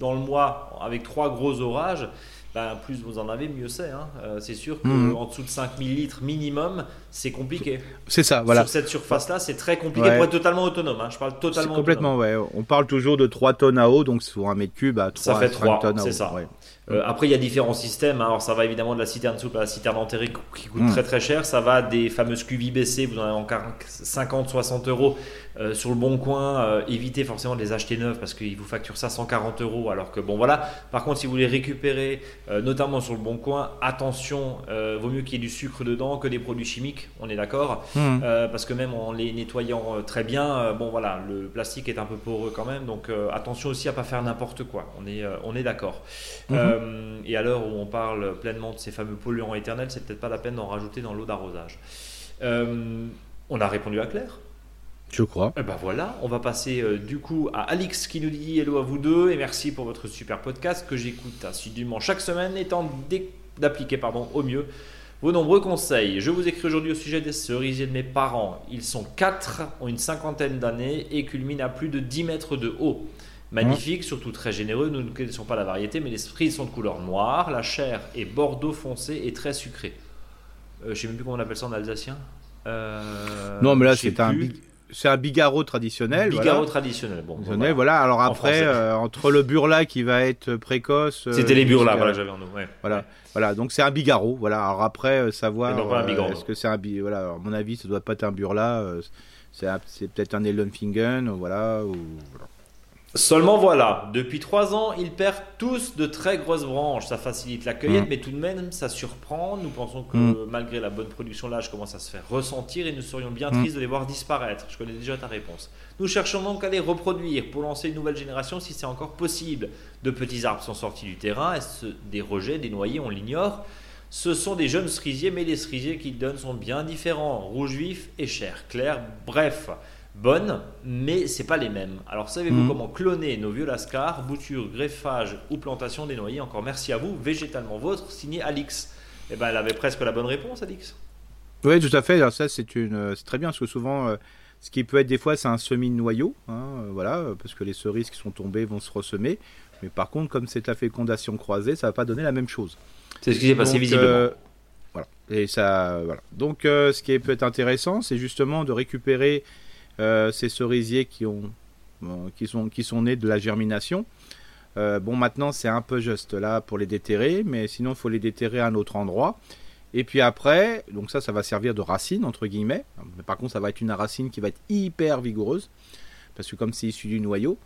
dans le mois avec 3 gros orages, bah, plus vous en avez, mieux c'est. hein. Euh, c'est sûr qu'en Mhm. dessous de 5000 litres minimum, c'est compliqué. C'est ça, voilà. Sur cette surface-là, c'est très compliqué Ouais. pour être totalement autonome. hein. Je parle C'est totalement complètement, ouais. On parle toujours de 3 tonnes à eau, donc sur un mètre cube à 3 Ça fait à 5 trois, tonnes à c'est eau. ça. ouais. Euh, après, il y a différents systèmes. hein. Alors, ça va évidemment de la citerne souple à la citerne enterrée qui coûte Mm. très très cher. Ça va des fameuses IBC, vous en avez encore 50-60 euros euh, sur le bon coin. Euh, évitez forcément de les acheter neuves parce qu'ils vous facturent ça 140 euros. Alors que bon, voilà. Par contre, si vous les récupérez, notamment sur le bon coin, attention, vaut mieux qu'il y ait du sucre dedans que des produits chimiques. On est d'accord. Euh, parce que même en les nettoyant très bien, bon voilà, le plastique est un peu poreux quand même, donc attention aussi à pas faire n'importe quoi. On est, on est d'accord. Mhm. Euh, et à l'heure où on parle pleinement de ces fameux polluants éternels, c'est peut-être pas la peine d'en rajouter dans l'eau d'arrosage. Euh, on a répondu à Claire. Je crois. Et ben voilà, on va passer euh, du coup à Alix qui nous dit hello à vous deux et merci pour votre super podcast que j'écoute assidûment chaque semaine d'é- d'appliquer pardon, au mieux vos nombreux conseils. Je vous écris aujourd'hui au sujet des cerisiers de mes parents. Ils sont quatre, ont une cinquantaine d'années et culminent à plus de 10 mètres de haut. Magnifiques, surtout très généreux, nous ne connaissons pas la variété, mais les cerises sont de couleur noire, la chair est bordeaux foncé et très sucrée. Euh, je ne sais même plus comment on appelle ça en alsacien. Euh, non, mais là, c'est un, big- un traditionnel. Bigarreau voilà. traditionnel. Bon, Traditionnel, voilà. voilà. Alors après, euh, entre le burla qui va être précoce. C'était les burlas voilà, j'avais en. Ouais. Voilà. Voilà, donc c'est un bigarreau. Voilà. Alors après, savoir. Est-ce que c'est un bi... Voilà. Alors, à mon avis, ça doit pas être un burla. c'est un- peut-être un Ellenfingen, voilà. Ou... voilà. Seulement voilà, depuis trois ans, ils perdent tous de très grosses branches. Ça facilite la cueillette, Mm. mais tout de même, ça surprend. Nous pensons que Mm. malgré la bonne production, l'âge commence à se faire ressentir et nous serions bien Mm. tristes de les voir disparaître. Je connais déjà ta réponse. Nous cherchons donc à les reproduire pour lancer une nouvelle génération si c'est encore possible. De petits arbres sont sortis du terrain. Est-ce des rejets, des noyers On l'ignore. Ce sont des jeunes cerisiers, mais les cerisiers qu'ils donnent sont bien différents. Rouge vif et chair clair. Bref, bonnes, mais c'est pas les mêmes. Alors savez-vous Mhm. comment cloner nos vieux lascars, bouture, greffage ou plantation des noyers Encore merci à vous, végétalement vôtre, signé Alix. Eh ben, elle avait presque la bonne réponse, Alix. Oui, tout à fait. Alors ça, c'est une, euh, c'est très bien parce que souvent, euh, ce qui peut être des fois, c'est un semi-noyau, hein, euh, voilà, parce que les cerises qui sont tombées vont se ressemer. Mais par contre, comme c'est la fécondation croisée, ça va pas donner la même chose. C'est ce qui s'est passé visiblement. euh, voilà. Et ça, voilà. Donc, euh, ce qui peut être intéressant, c'est justement de récupérer ces cerisiers qui ont, euh, qui sont, qui sont nés de la germination. Euh, bon, maintenant, c'est un peu juste là pour les déterrer, mais sinon, il faut les déterrer à un autre endroit. Et puis après, donc ça, ça va servir de racine entre guillemets. Mais par contre, ça va être une racine qui va être hyper vigoureuse, parce que comme c'est issu du noyau.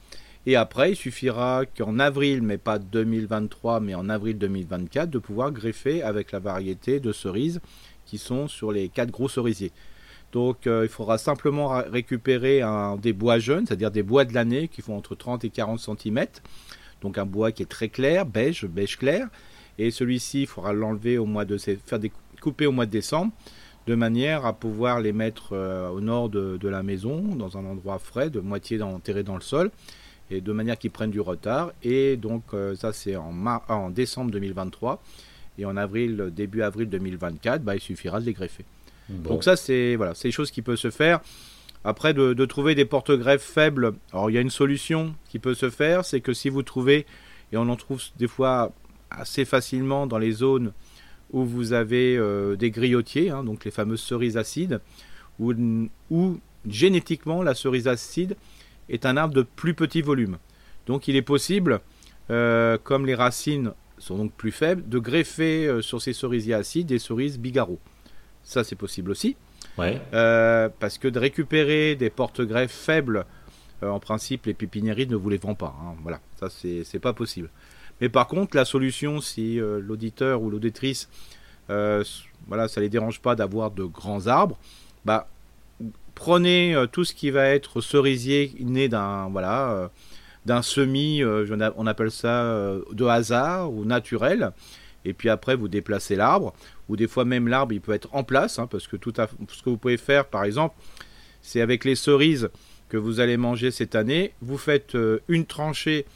Et après, il suffira qu'en avril, mais pas 2023, mais en avril 2024, de pouvoir greffer avec la variété de cerises qui sont sur les quatre gros cerisiers. Donc euh, il faudra simplement récupérer des bois jeunes, c'est-à-dire des bois de l'année qui font entre 30 et 40 cm. Donc un bois qui est très clair, beige, beige clair. Et celui-ci, il faudra l'enlever au mois de faire des couper au mois de décembre, de manière à pouvoir les mettre euh, au nord de, la maison, dans un endroit frais, de moitié enterré dans le sol, et de manière qu'ils prennent du retard. Et donc euh, ça c'est en, en décembre 2023. Et en avril, début avril 2024, bah, il suffira de les greffer. Donc ça, c'est voilà, c'est des choses qui peuvent se faire. Après, de, trouver des porte-greffes faibles, alors il y a une solution qui peut se faire, c'est que si vous trouvez, et on en trouve des fois assez facilement dans les zones où vous avez euh, des griotiers, hein, donc les fameuses cerises acides, où, où génétiquement la cerise acide est un arbre de plus petit volume. Donc il est possible, euh, comme les racines sont donc plus faibles, de greffer euh, sur ces cerisiers acides des cerises bigarreaux. Ça, c'est possible aussi. Ouais. Euh, parce que de récupérer des porte-greffes faibles, euh, en principe, les pépiniéries ne vous les vendent pas. hein. Voilà, ça, c'est pas possible. Mais par contre, la solution, si euh, l'auditeur ou l'auditrice, voilà, ça les dérange pas d'avoir de grands arbres, bah, prenez tout ce qui va être cerisier né d'un voilà d'un semis, on appelle ça de hasard ou naturel, et puis après vous déplacez l'arbre, ou des fois même l'arbre il peut être en place, hein, parce que tout à, ce que vous pouvez faire par exemple, c'est avec les cerises que vous allez manger cette année, vous faites euh, une tranchée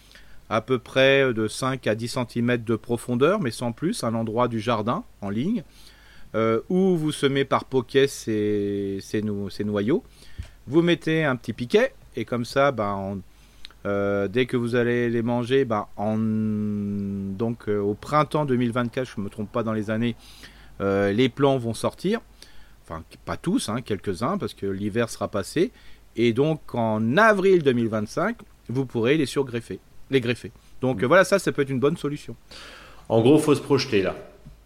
à peu près de 5 à 10 cm de profondeur, mais sans plus, à l'endroit du jardin, en ligne, euh, où vous semez par poquet ces, ces, no- ces noyaux. Vous mettez un petit piquet, et comme ça, ben, euh, dès que vous allez les manger, ben, en, donc euh, au printemps 2024, je ne me trompe pas dans les années, euh, les plants vont sortir. Enfin, pas tous, hein, quelques-uns, parce que l'hiver sera passé. Et donc en avril 2025, vous pourrez les surgreffer, les greffer. Donc euh, voilà, ça, ça peut être une bonne solution. En gros, faut se projeter là.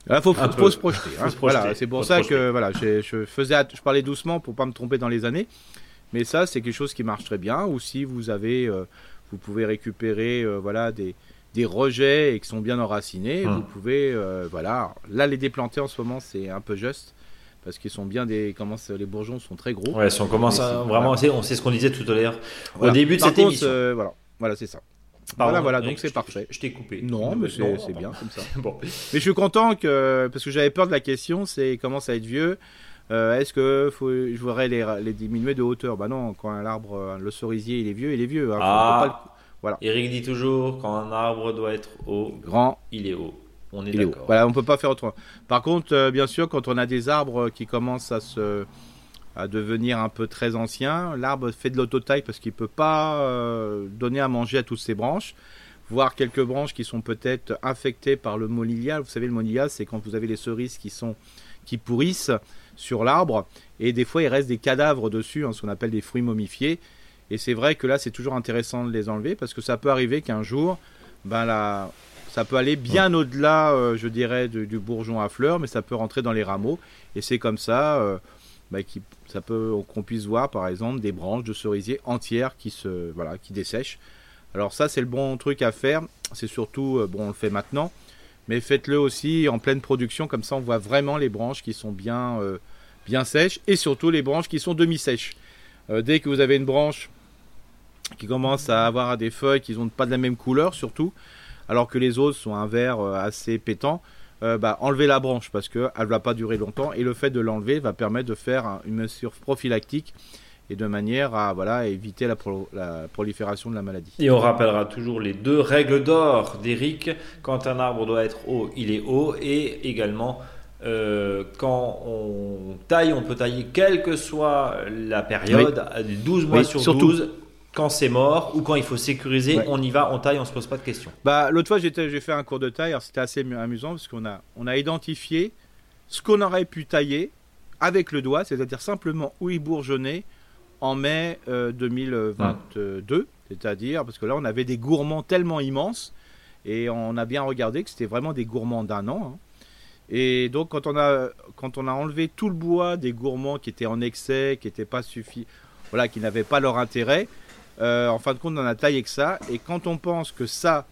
Il faut, Un faut, peu. faut se projeter. *laughs* hein. Se projeter. Voilà, c'est pour Faut ça que voilà, je faisais, je parlais doucement pour pas me tromper dans les années. Mais ça, c'est quelque chose qui marche très bien. Ou si vous avez, euh, vous pouvez récupérer, euh, voilà, des, des rejets et qui sont bien enracinés. Hum. Vous pouvez, euh, voilà. Là, les déplanter en ce moment, c'est un peu juste parce qu'ils sont bien des, comment c'est- les bourgeons sont très gros. Ouais, si on commence à vraiment, on sait ce qu'on disait tout à l'heure au début de Par cette contre, émission. euh, voilà, voilà, c'est ça. Pardon, voilà, voilà, donc c'est parfait. Je t'ai coupé. Non, mais c'est bien comme ça. *laughs* Bon. Mais je suis content que parce que j'avais peur de la question, c'est comment ça être vieux. Euh, Est-ce que faut, je voudrais les, les diminuer de hauteur? Bah non, quand un arbre, euh, le cerisier, il est vieux, il est vieux. hein. Ah. Eric dit toujours quand un arbre doit être haut, grand, il est haut. On est d'accord. Voilà, on peut pas faire autrement. Par contre, euh, bien sûr, quand on a des arbres qui commencent à se à devenir un peu très anciens, l'arbre fait de l'autotaille parce qu'il peut pas euh, donner à manger à toutes ses branches. Voir quelques branches qui sont peut-être infectées par le molilia. Vous savez, le molilia, c'est quand vous avez les cerises qui sont qui pourrissent sur l'arbre et des fois il reste des cadavres dessus, hein, ce qu'on appelle des fruits momifiés. Et c'est vrai que là, c'est toujours intéressant de les enlever parce que ça peut arriver qu'un jour, ben la, ça peut aller bien au-delà, euh, je dirais, du, du bourgeon à fleurs, mais ça peut rentrer dans les rameaux. Et c'est comme ça euh, bah, qui, ça peut, qu'on puisse voir, par exemple, des branches de cerisier entières qui se, voilà, qui dessèchent. Alors ça, c'est le bon truc à faire. C'est surtout, euh, bon, on le fait maintenant, mais faites-le aussi en pleine production, comme ça, on voit vraiment les branches qui sont bien, euh, bien sèches, et surtout les branches qui sont demi-sèches. Euh, dès que vous avez une branche qui commence à avoir des feuilles qui n'ont pas de la même couleur, surtout, alors que les autres sont un vert euh, assez pétant, euh, bah, enlevez la branche parce qu'elle ne va pas durer longtemps et le fait de l'enlever va permettre de faire un- une mesure prophylactique et de manière à éviter la, la, prolifération de la maladie. Et on rappellera toujours les deux règles d'or d'Eric. Quand un arbre doit être haut, il est haut. Et également, euh, quand on taille, on peut tailler quelle que soit la période, 12 mois sur surtout. 12. Quand c'est mort ou quand il faut sécuriser, on y va, on taille, on se pose pas de questions. Bah, L'autre fois, j'ai fait un cours de taille, c'était assez amusant parce qu'on a, on a identifié ce qu'on aurait pu tailler avec le doigt, c'est-à-dire simplement où il bourgeonnait en mai 2022, euh, c'est-à-dire parce que là on avait des gourmands tellement immenses et on a bien regardé que c'était vraiment des gourmands d'un an. Hein. Et donc quand on a quand on a enlevé tout le bois des gourmands qui étaient en excès, qui n'étaient pas suffisants, voilà, qui n'avaient pas leur intérêt, euh, en fin de compte on a taillé que ça. Et quand on pense que ça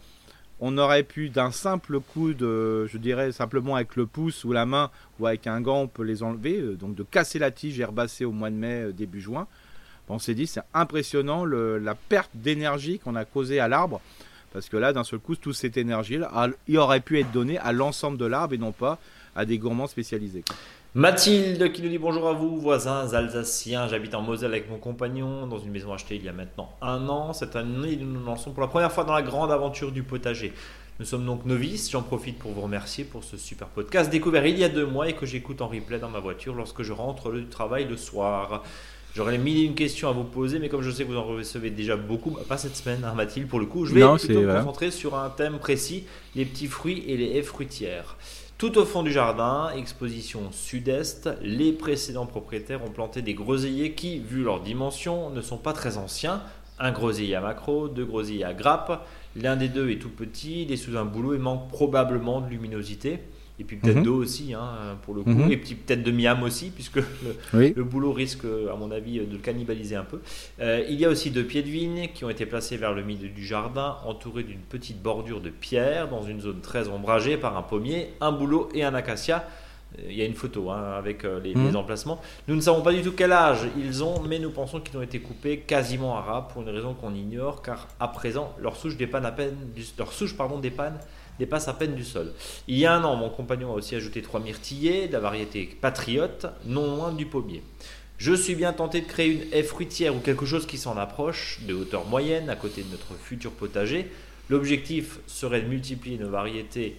on aurait pu d'un simple coup de, je dirais simplement avec le pouce ou la main ou avec un gant, on peut les enlever, euh, donc de casser la tige herbacée au mois de mai, début juin on s'est dit c'est impressionnant la perte d'énergie qu'on a causée à l'arbre. Parce que là, d'un seul coup, toute cette énergie-là, il aurait pu être donnée à l'ensemble de l'arbre et non pas à des gourmands spécialisés. Mathilde qui nous dit bonjour à vous, voisins alsaciens. J'habite en Moselle avec mon compagnon dans une maison achetée il y a maintenant un an. Cette année, nous nous lançons pour la première fois dans la grande aventure du potager. Nous sommes donc novices. J'en profite pour vous remercier pour ce super podcast découvert il y a deux mois et que j'écoute en replay dans ma voiture lorsque je rentre du travail le soir. J'aurais mille une question à vous poser, mais comme je sais que vous en recevez déjà beaucoup, bah, pas cette semaine, hein, Mathilde, pour le coup, je vais plutôt me concentrer sur un thème précis les petits fruits et les haies fruitières. Tout au fond du jardin, exposition sud-est, les précédents propriétaires ont planté des groseilliers qui, vu leur dimension, ne sont pas très anciens. Un groseillier à macro, deux groseilliers à grappe. L'un des deux est tout petit, il est sous un boulot et manque probablement de luminosité et puis peut-être mhm. d'eau aussi, hein, pour le coup, mhm. et puis peut-être de miam aussi, puisque le, boulot risque, à mon avis, de le cannibaliser un peu. Euh, il y a aussi deux pieds de vigne qui ont été placés vers le milieu du jardin, entourés d'une petite bordure de pierre, dans une zone très ombragée par un pommier, un bouleau et un acacia. Euh, il y a une photo hein, avec euh, les, mhm. les, emplacements. Nous ne savons pas du tout quel âge ils ont, mais nous pensons qu'ils ont été coupés quasiment à ras pour une raison qu'on ignore, car à présent leur souche dépanne à peine, leur souche pardon dépanne dépasse à peine du sol. Il y a un an, mon compagnon a aussi ajouté trois myrtillers de la variété patriote, non loin du pommier. Je suis bien tenté de créer une haie fruitière ou quelque chose qui s'en approche, de hauteur moyenne, à côté de notre futur potager. L'objectif serait de multiplier nos variétés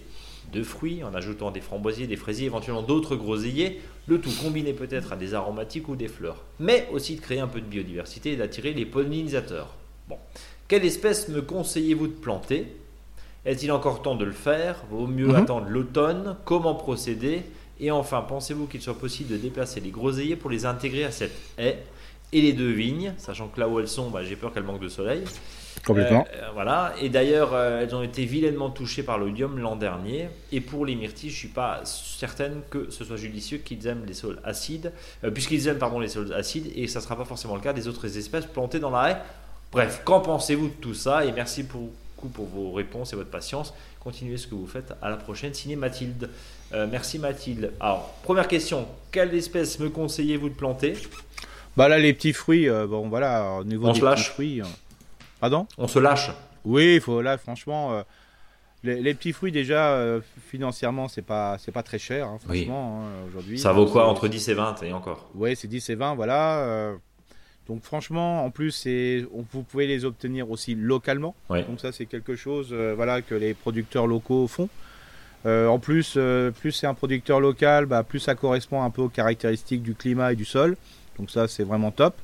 de fruits en ajoutant des framboisiers, des fraisiers, éventuellement d'autres groseilliers, le tout combiné peut-être à des aromatiques ou des fleurs, mais aussi de créer un peu de biodiversité et d'attirer les pollinisateurs. Bon, quelle espèce me conseillez-vous de planter? Est-il encore temps de le faire? Vaut mieux mhm. attendre l'automne Comment procéder? Et enfin, pensez-vous qu'il soit possible de déplacer les groseilliers pour les intégrer à cette haie et les deux vignes, sachant que là où elles sont, bah, j'ai peur qu'elles manquent de soleil. Complètement. Euh, voilà. Et d'ailleurs, euh, elles ont été vilainement touchées par l'odium l'an dernier. Et pour les myrtilles, je suis pas certaine que ce soit judicieux qu'ils aiment les sols acides, euh, puisqu'ils aiment pardon les sols acides, et ça ne sera pas forcément le cas des autres espèces plantées dans la haie. Bref, qu'en pensez-vous de tout ça? Et merci pour pour vos réponses et votre patience. Continuez ce que vous faites. À la prochaine. Signé Mathilde. Euh, merci Mathilde. Alors, première question. Quelle espèce me conseillez-vous de planter? Bah là, les petits fruits. Euh, bon, voilà. Au niveau des petits fruits. Euh, pardon? On se lâche. Oui, il faut là, franchement. Les, petits fruits déjà financièrement c'est pas c'est pas très cher hein, franchement hein, aujourd'hui. Ça vaut quoi entre 10 et 20 et encore? Oui, c'est 10 et 20 voilà. Donc franchement, en plus, vous pouvez les obtenir aussi localement. Donc ça, c'est quelque chose euh, voilà, que les producteurs locaux font. Euh, en plus, euh, plus c'est un producteur local, bah, plus ça correspond un peu aux caractéristiques du climat et du sol. Donc ça, c'est vraiment top.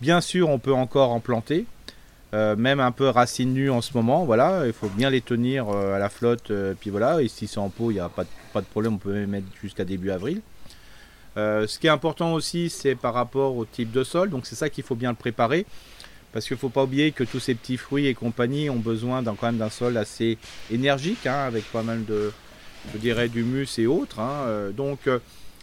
Bien sûr, on peut encore en planter, même un peu racines nues en ce moment. Voilà, il faut bien les tenir à la flotte. puis voilà, et si c'est en pot, il n'y a pas de, pas de problème, on peut les mettre jusqu'à début avril. Euh, ce qui est important aussi, c'est par rapport au type de sol. Donc c'est ça qu'il faut bien le préparer. Parce qu'il ne faut pas oublier que tous ces petits fruits et compagnie ont besoin quand même d'un sol assez énergique, hein, avec pas mal de, je dirais, d'humus et autres. Hein. Euh, donc euh,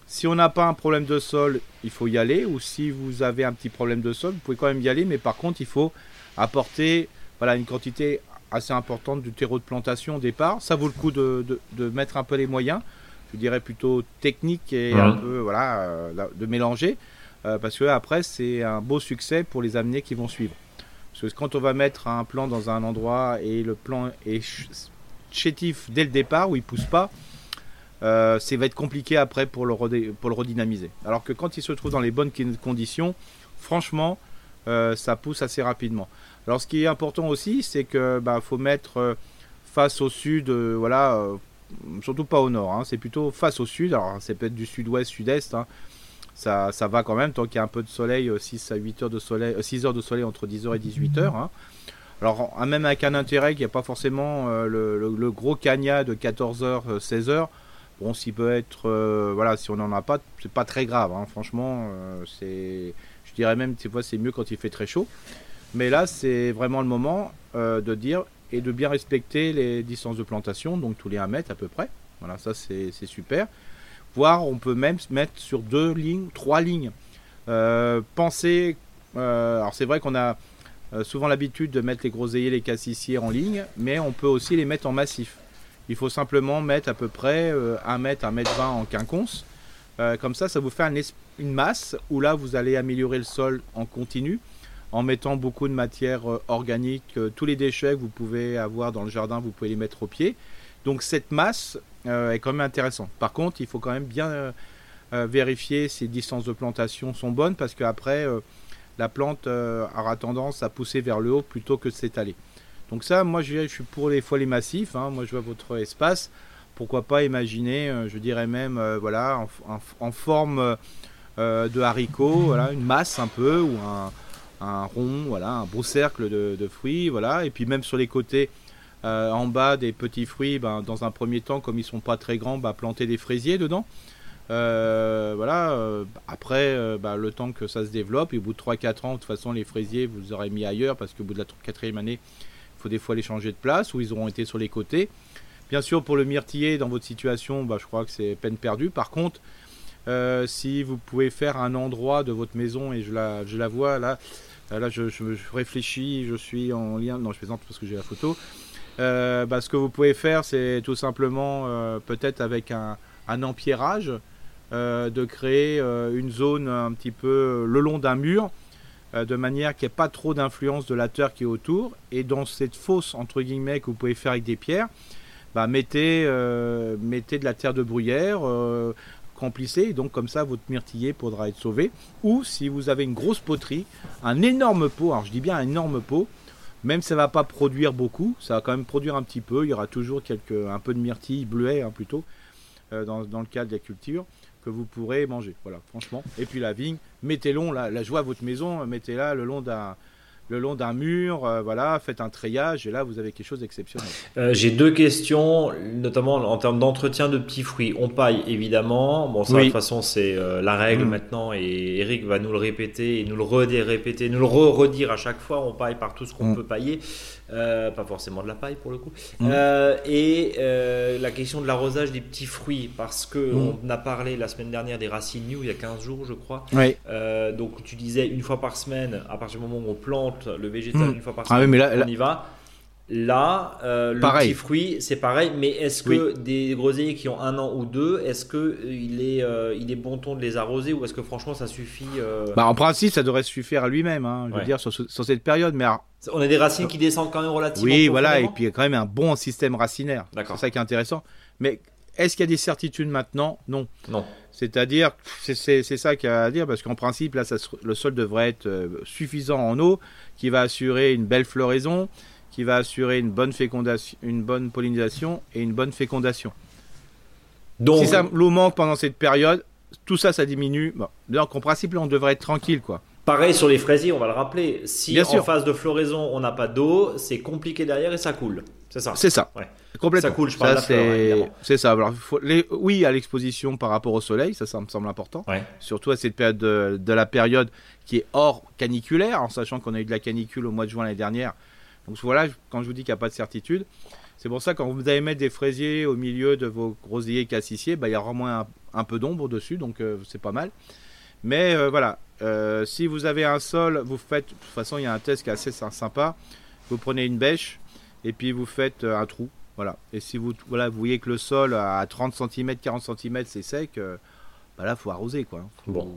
si on n'a pas un problème de sol, il faut y aller. Ou si vous avez un petit problème de sol, vous pouvez quand même y aller. Mais par contre, il faut apporter voilà, une quantité assez importante du terreau de plantation au départ. Ça vaut le coup de mettre un peu les moyens je dirais plutôt technique et un peu voilà euh, de mélanger euh, parce que après c'est un beau succès pour les amener qui vont suivre. Parce que quand on va mettre un plan dans un endroit et le plan est chétif dès le départ où il pousse pas euh, ça va être compliqué après pour le, pour le redynamiser. Alors que quand il se trouve dans les bonnes conditions franchement, ça pousse assez rapidement. Alors ce qui est important aussi, c'est que bah, faut mettre face au sud, voilà, surtout pas au nord, hein. c'est plutôt face au sud. Alors c'est peut-être du sud-ouest, sud-est. Hein. Ça, ça, va quand même tant qu'il y a un peu de soleil, 6 à 8 heures de soleil, 6 heures de soleil entre 10h et 18h. Hein. Alors, même avec un intérêt qui n'y a pas forcément euh, le, gros cagnat de 14h, 16h, euh, bon, s'il peut être, euh, voilà, si on n'en a pas, c'est pas très grave, franchement, c'est, je dirais même, des fois, c'est mieux quand il fait très chaud. Mais là, c'est vraiment le moment de dire et de bien respecter les distances de plantation, donc tous les 1 mètre à peu près. Voilà, ça c'est super. Voire, on peut même se mettre sur deux lignes, trois lignes. pensez, alors c'est vrai qu'on a euh, souvent l'habitude de mettre les groseilliers, les cassissiers en ligne, mais on peut aussi les mettre en massif. Il faut simplement mettre à peu près 1 euh, mètre, 1 mètre 20 en quinconce. Euh, comme ça, ça vous fait une masse où là, vous allez améliorer le sol en continu en mettant beaucoup de matière organique. tous les déchets que vous pouvez avoir dans le jardin, vous pouvez les mettre au pied. Donc cette masse est quand même intéressante. Par contre, il faut quand même bien vérifier si les distances de plantation sont bonnes parce qu'après, la plante euh, aura tendance à pousser vers le haut plutôt que de s'étaler. Donc ça, moi je, suis pour les folies massifs. Hein. Moi je vois votre espace. Pourquoi pas imaginer, euh, je dirais même, euh, voilà, en, forme de haricot, voilà, une masse un peu ou un, rond, voilà, un beau cercle de, fruits, voilà. Et puis même sur les côtés, en bas des petits fruits, ben, dans un premier temps, comme ils sont pas très grands, ben, planter des fraisiers dedans. Euh, voilà. Euh, après, euh, bah, le temps que ça se développe, et au bout de 3-4 ans, de toute façon, les fraisiers, vous aurez mis ailleurs parce qu'au bout de la quatrième année, il faut des fois les changer de place ou ils auront été sur les côtés. Bien sûr, pour le myrtillier, dans votre situation, bah, je crois que c'est peine perdue. Par contre, si vous pouvez faire un endroit de votre maison, et je la vois là, là je, réfléchis, je suis en lien, non je plaisante parce que j'ai la photo. Bah, ce que vous pouvez faire, c'est tout simplement peut-être avec un, un empierrage, euh, de créer euh, une zone un petit peu euh, le long d'un mur, de manière qu'il n'y ait pas trop d'influence de la terre qui est autour. Et dans cette fosse, entre guillemets, que vous pouvez faire avec des pierres, bah, mettez, mettez de la terre de bruyère, remplissez, et donc comme ça votre myrtillier pourra être sauvé. Ou si vous avez une grosse poterie, un énorme pot, alors je dis bien un énorme pot, même ça va pas produire beaucoup, ça va quand même produire un petit peu, il y aura toujours quelques, un peu de myrtille, bleuet hein, plutôt, dans, dans, le cadre de la culture que vous pourrez manger. Voilà, franchement. Et puis la vigne, mettez-le, la, la joie à votre maison, mettez-la le long d'un le long d'un mur, euh, voilà, faites un treillage et là vous avez quelque chose d'exceptionnel. Euh, j'ai deux questions, notamment en termes d'entretien de petits fruits. On paille évidemment, bon ça de toute façon c'est euh, la règle mm. maintenant et Eric va nous le répéter et nous le répéter, nous le redire à chaque fois. On paille par tout ce qu'on mm. peut pailler. Euh, pas forcément de la paille pour le coup. Mm. Euh, et euh, la question de l'arrosage des petits fruits, parce que mm. on a parlé la semaine dernière des racines new il y a 15 jours, je crois. Oui. donc tu disais une fois par semaine, à partir du moment où on plante le végétal mm. une fois par ah semaine, mais là, on y va. Là, le petit fruit, c'est pareil, mais est-ce que des groseilliers qui ont un an ou deux, est-ce que il est, il est bon ton de les arroser ou est-ce que franchement ça suffit bah, En principe, ça devrait suffire à lui-même, hein, je veux dire, sur, sur, cette période. Mais on a des racines qui descendent quand même relativement. Oui, voilà, et puis il y a quand même un bon système racinaire. C'est ça qui est intéressant. Mais est-ce qu'il y a des certitudes maintenant? Non. Non. C'est-à-dire, c'est ça qu'il y a à dire, parce qu'en principe, là, ça, le sol devrait être euh, suffisant en eau, qui va assurer une belle floraison, qui va assurer une bonne fécondation, une bonne pollinisation et une bonne fécondation. Donc, si ça l'eau manque pendant cette période, tout ça, ça diminue. Bon, donc en principe, là, on devrait être tranquille, quoi. Pareil sur les fraisiers, on va le rappeler. Si en phase de floraison, on n'a pas d'eau, c'est compliqué derrière et ça coule. C'est ça. C'est ça. Ouais. Complètement. Ça coule, je parle ça, C'est ça. Alors, oui, à l'exposition par rapport au soleil, ça, ça me semble important. Surtout à cette période de, la période qui est hors caniculaire, en sachant qu'on a eu de la canicule au mois de juin l'année dernière. Donc voilà, quand je vous dis qu'il n'y a pas de certitude, c'est pour ça quand vous allez mettre des fraisiers au milieu de vos groseilliers cassissiers, bah, il y aura moins un, peu d'ombre dessus, donc euh, c'est pas mal. Mais euh, voilà, euh, si vous avez un sol, vous faites, de toute façon il y a un test qui est assez sympa, vous prenez une bêche et puis vous faites un trou. Voilà. Et si vous, voilà, vous voyez que le sol à 30 cm, 40 cm c'est sec, bah là faut arroser quoi. bon.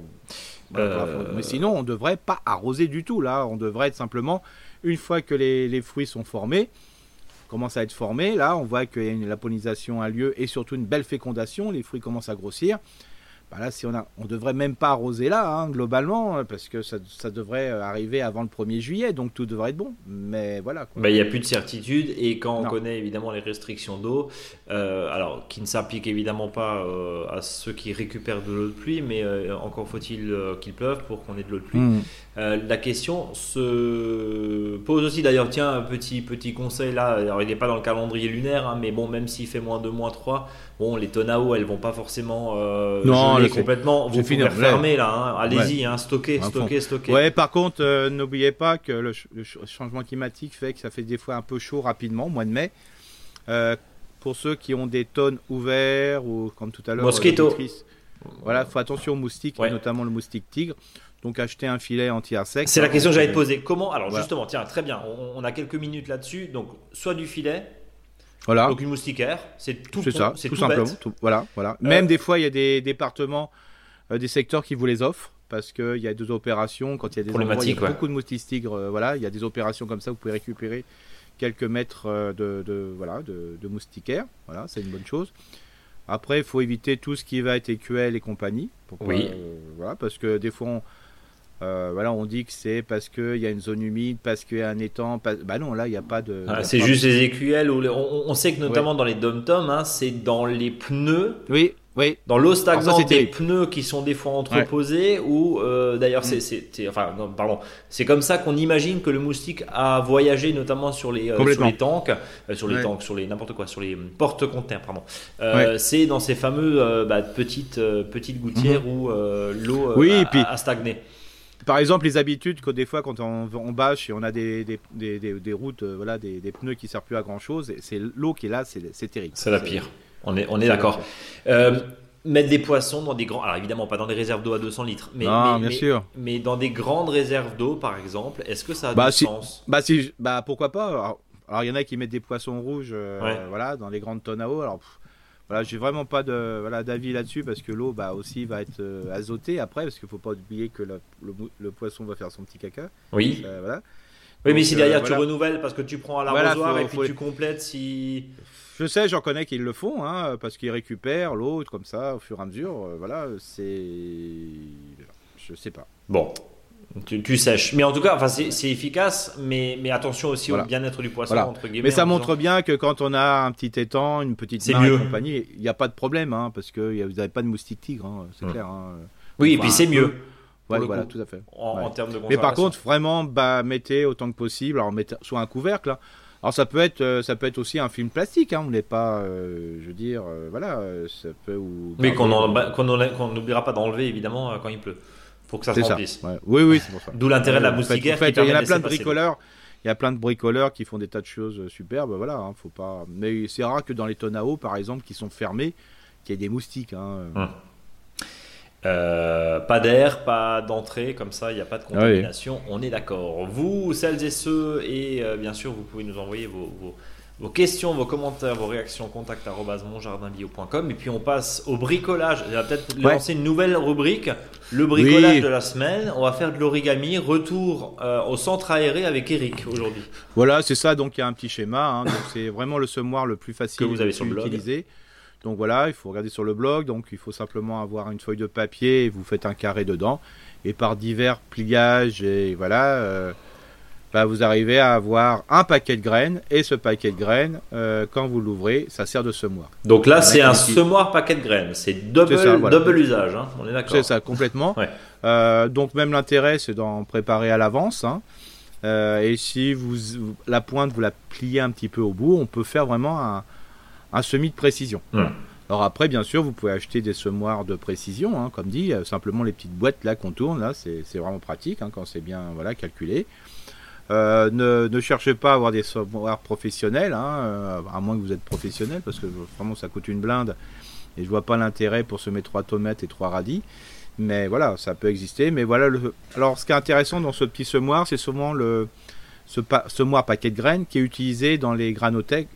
Mais sinon on ne devrait pas arroser du tout là, on devrait être simplement, une fois que les, fruits sont formés, commencent à être formés, là on voit que la pollinisation a lieu et surtout une belle fécondation, les fruits commencent à grossir bah là, si on a, on devrait même pas arroser là, hein, globalement, parce que ça, ça, devrait arriver avant le 1er juillet, donc tout devrait être bon. Mais voilà. Bah, il n'y a plus de certitude, et quand on connaît évidemment les restrictions d'eau, euh, alors qui ne s'appliquent évidemment pas euh, à ceux qui récupèrent de l'eau de pluie, mais euh, encore faut-il qu'il pleuve pour qu'on ait de l'eau de pluie. Mmh. la question se pose aussi, d'ailleurs, tiens, un petit, petit conseil là, alors il n'est pas dans le calendrier lunaire, hein, mais bon, même s'il fait moins 2, moins 3, bon, les tonnes à eau, elles vont pas forcément non, complètement. Vous pouvez refermer là, hein. allez-y, hein, stocker, stocker, stocker. Ouais, par contre, euh, n'oubliez pas que le, changement climatique fait que ça fait des fois un peu chaud rapidement au mois de mai. Euh, pour ceux qui ont des tonnes ouvertes ou comme tout à l'heure, mosquito. voilà, faut attention aux moustiques, notamment le moustique tigre. Donc acheter un filet anti-insecte. C'est la question que j'allais te poser. Comment Alors justement, tiens, très bien. On, a quelques minutes là-dessus. Donc soit du filet, voilà. Donc une moustiquaire, c'est tout. C'est ça, tout, simplement. voilà, voilà. Euh, Même des fois, il y a des départements, euh, des secteurs qui vous les offrent parce qu'il y a des opérations quand il y a des endroits, il y a beaucoup de moustiques tigres. Euh, voilà, il y a des opérations comme ça, vous pouvez récupérer quelques mètres de, de voilà de, de moustiquaires. Voilà, c'est une bonne chose. Après, il faut éviter tout ce qui va être écuelle et compagnie. oui. voilà, parce que des fois, on, euh, voilà, on dit que c'est parce qu'il y a une zone humide, parce qu'il y a un étang. Bah non, là, il n'y a pas de. Ah, c'est juste les écuelles. On, sait que notamment dans les dom-toms, hein, c'est dans les pneus. Oui. Oui. Dans l'eau stagnante, des pneus qui sont des fois entreposés, ou euh, d'ailleurs, mm. c'est, enfin, pardon, c'est comme ça qu'on imagine que le moustique a voyagé, notamment sur les, euh, sur les tanks, sur les tanks, sur les n'importe quoi, sur les porte-conteneurs, pardon. C'est dans ces fameux bah, petites petites gouttières mm-hmm. où l'eau oui, a stagné par exemple, les habitudes que des fois, quand on, on bâche et on a des, des, des, des routes, euh, voilà, des, pneus qui servent plus à grand chose, c'est l'eau qui est là, c'est terrible. C'est la pire. On est, on est d'accord. Euh, mettre des poissons dans des grands. Alors évidemment, pas dans des réserves d'eau à 200 litres, mais, non, bien sûr. mais dans des grandes réserves d'eau, par exemple, est-ce que ça a bah, du sens? bah, si, bah pourquoi pas? Alors il y en a qui mettent des poissons rouges, euh, voilà, dans les grandes tonnes à eau. Alors voilà, j'ai vraiment pas de voilà d'avis là-dessus parce que l'eau bah aussi va être euh, azotée après parce qu'il faut pas oublier que le, poisson va faire son petit caca. Oui. Euh, voilà. Oui, mais si derrière euh, tu renouvelles parce que tu prends à l'arrosoir et puis tu complètes si. Je sais, j'en connais qui le font, hein, parce qu'ils récupèrent l'eau comme ça au fur et à mesure. voilà, c'est. Je sais pas. Bon, tu, sèches. Mais en tout cas, enfin, c'est efficace, mais, mais attention aussi au bien-être du poisson, entre guillemets. Mais ça montre bien que quand on a un petit étang, une petite mare et compagnie, il n'y a pas de problème, hein, parce que vous n'avez pas de moustique tigre, hein, c'est clair. Hein. Oui, et puis c'est mieux. voilà, tout à fait. En, termes de Mais par contre, vraiment, bah, mettez autant que possible, alors mettez soit un couvercle. Alors ça peut être, euh, ça peut être aussi un film plastique. Hein, on n'est pas, euh, je veux dire, euh, voilà, ça peut. Ou, Mais qu'on n'oubliera pas d'enlever évidemment quand il pleut pour que ça se remplisse. Oui, oui, c'est pour ça. D'où l'intérêt de la moustiquaire. En fait, il y a plein de bricoleurs. Il y a plein de bricoleurs qui font des tas de choses euh, superbes, voilà, hein, faut pas. Mais c'est rare que dans les tonnes à eau, par exemple, qui sont fermés, qu'il y ait des moustiques. Hein. Hum. Euh, pas d'air, pas d'entrée, comme ça, il n'y a pas de ah contamination. On est d'accord. Vous, celles et ceux, et euh, bien sûr, vous pouvez nous envoyer vos vos questions, vos commentaires, vos réactions, contact monjardinbio.com. Et puis on passe au bricolage. On va peut-être lancer une nouvelle rubrique, le bricolage de la semaine. On va faire de l'origami, retour euh, au centre aéré avec Eric aujourd'hui. Voilà, c'est ça. Donc il y a un petit schéma. Hein. c'est vraiment le semoir le plus facile que vous avez sur le utiliser. Donc voilà, il faut regarder sur le blog. Donc il faut simplement avoir une feuille de papier et vous faites un carré dedans. Et par divers pliages et voilà. Euh, bah, vous arrivez à avoir un paquet de graines et ce paquet de graines, euh, quand vous l'ouvrez, ça sert de semoir. Donc là, c'est un semoir paquet de graines, c'est double, double usage, hein. on est d'accord. C'est ça, complètement. *laughs* Euh, donc même l'intérêt, c'est d'en préparer à l'avance. Hein. Euh, et si vous la pointe, vous la pliez un petit peu au bout, on peut faire vraiment un, un semis de précision. Alors après, bien sûr, vous pouvez acheter des semoirs de précision, hein, comme dit, simplement les petites boîtes là qu'on tourne, là, c'est vraiment pratique quand c'est bien voilà calculé. Euh, ne, cherchez pas à avoir des semoirs professionnels, hein, euh, à moins que vous êtes professionnel, parce que vraiment ça coûte une blinde et je vois pas l'intérêt pour semer trois tomates et trois radis. Mais voilà, ça peut exister. Mais voilà, le... alors ce qui est intéressant dans ce petit semoir, c'est souvent le ce semoir paquet de graines qui est utilisé dans les granothèques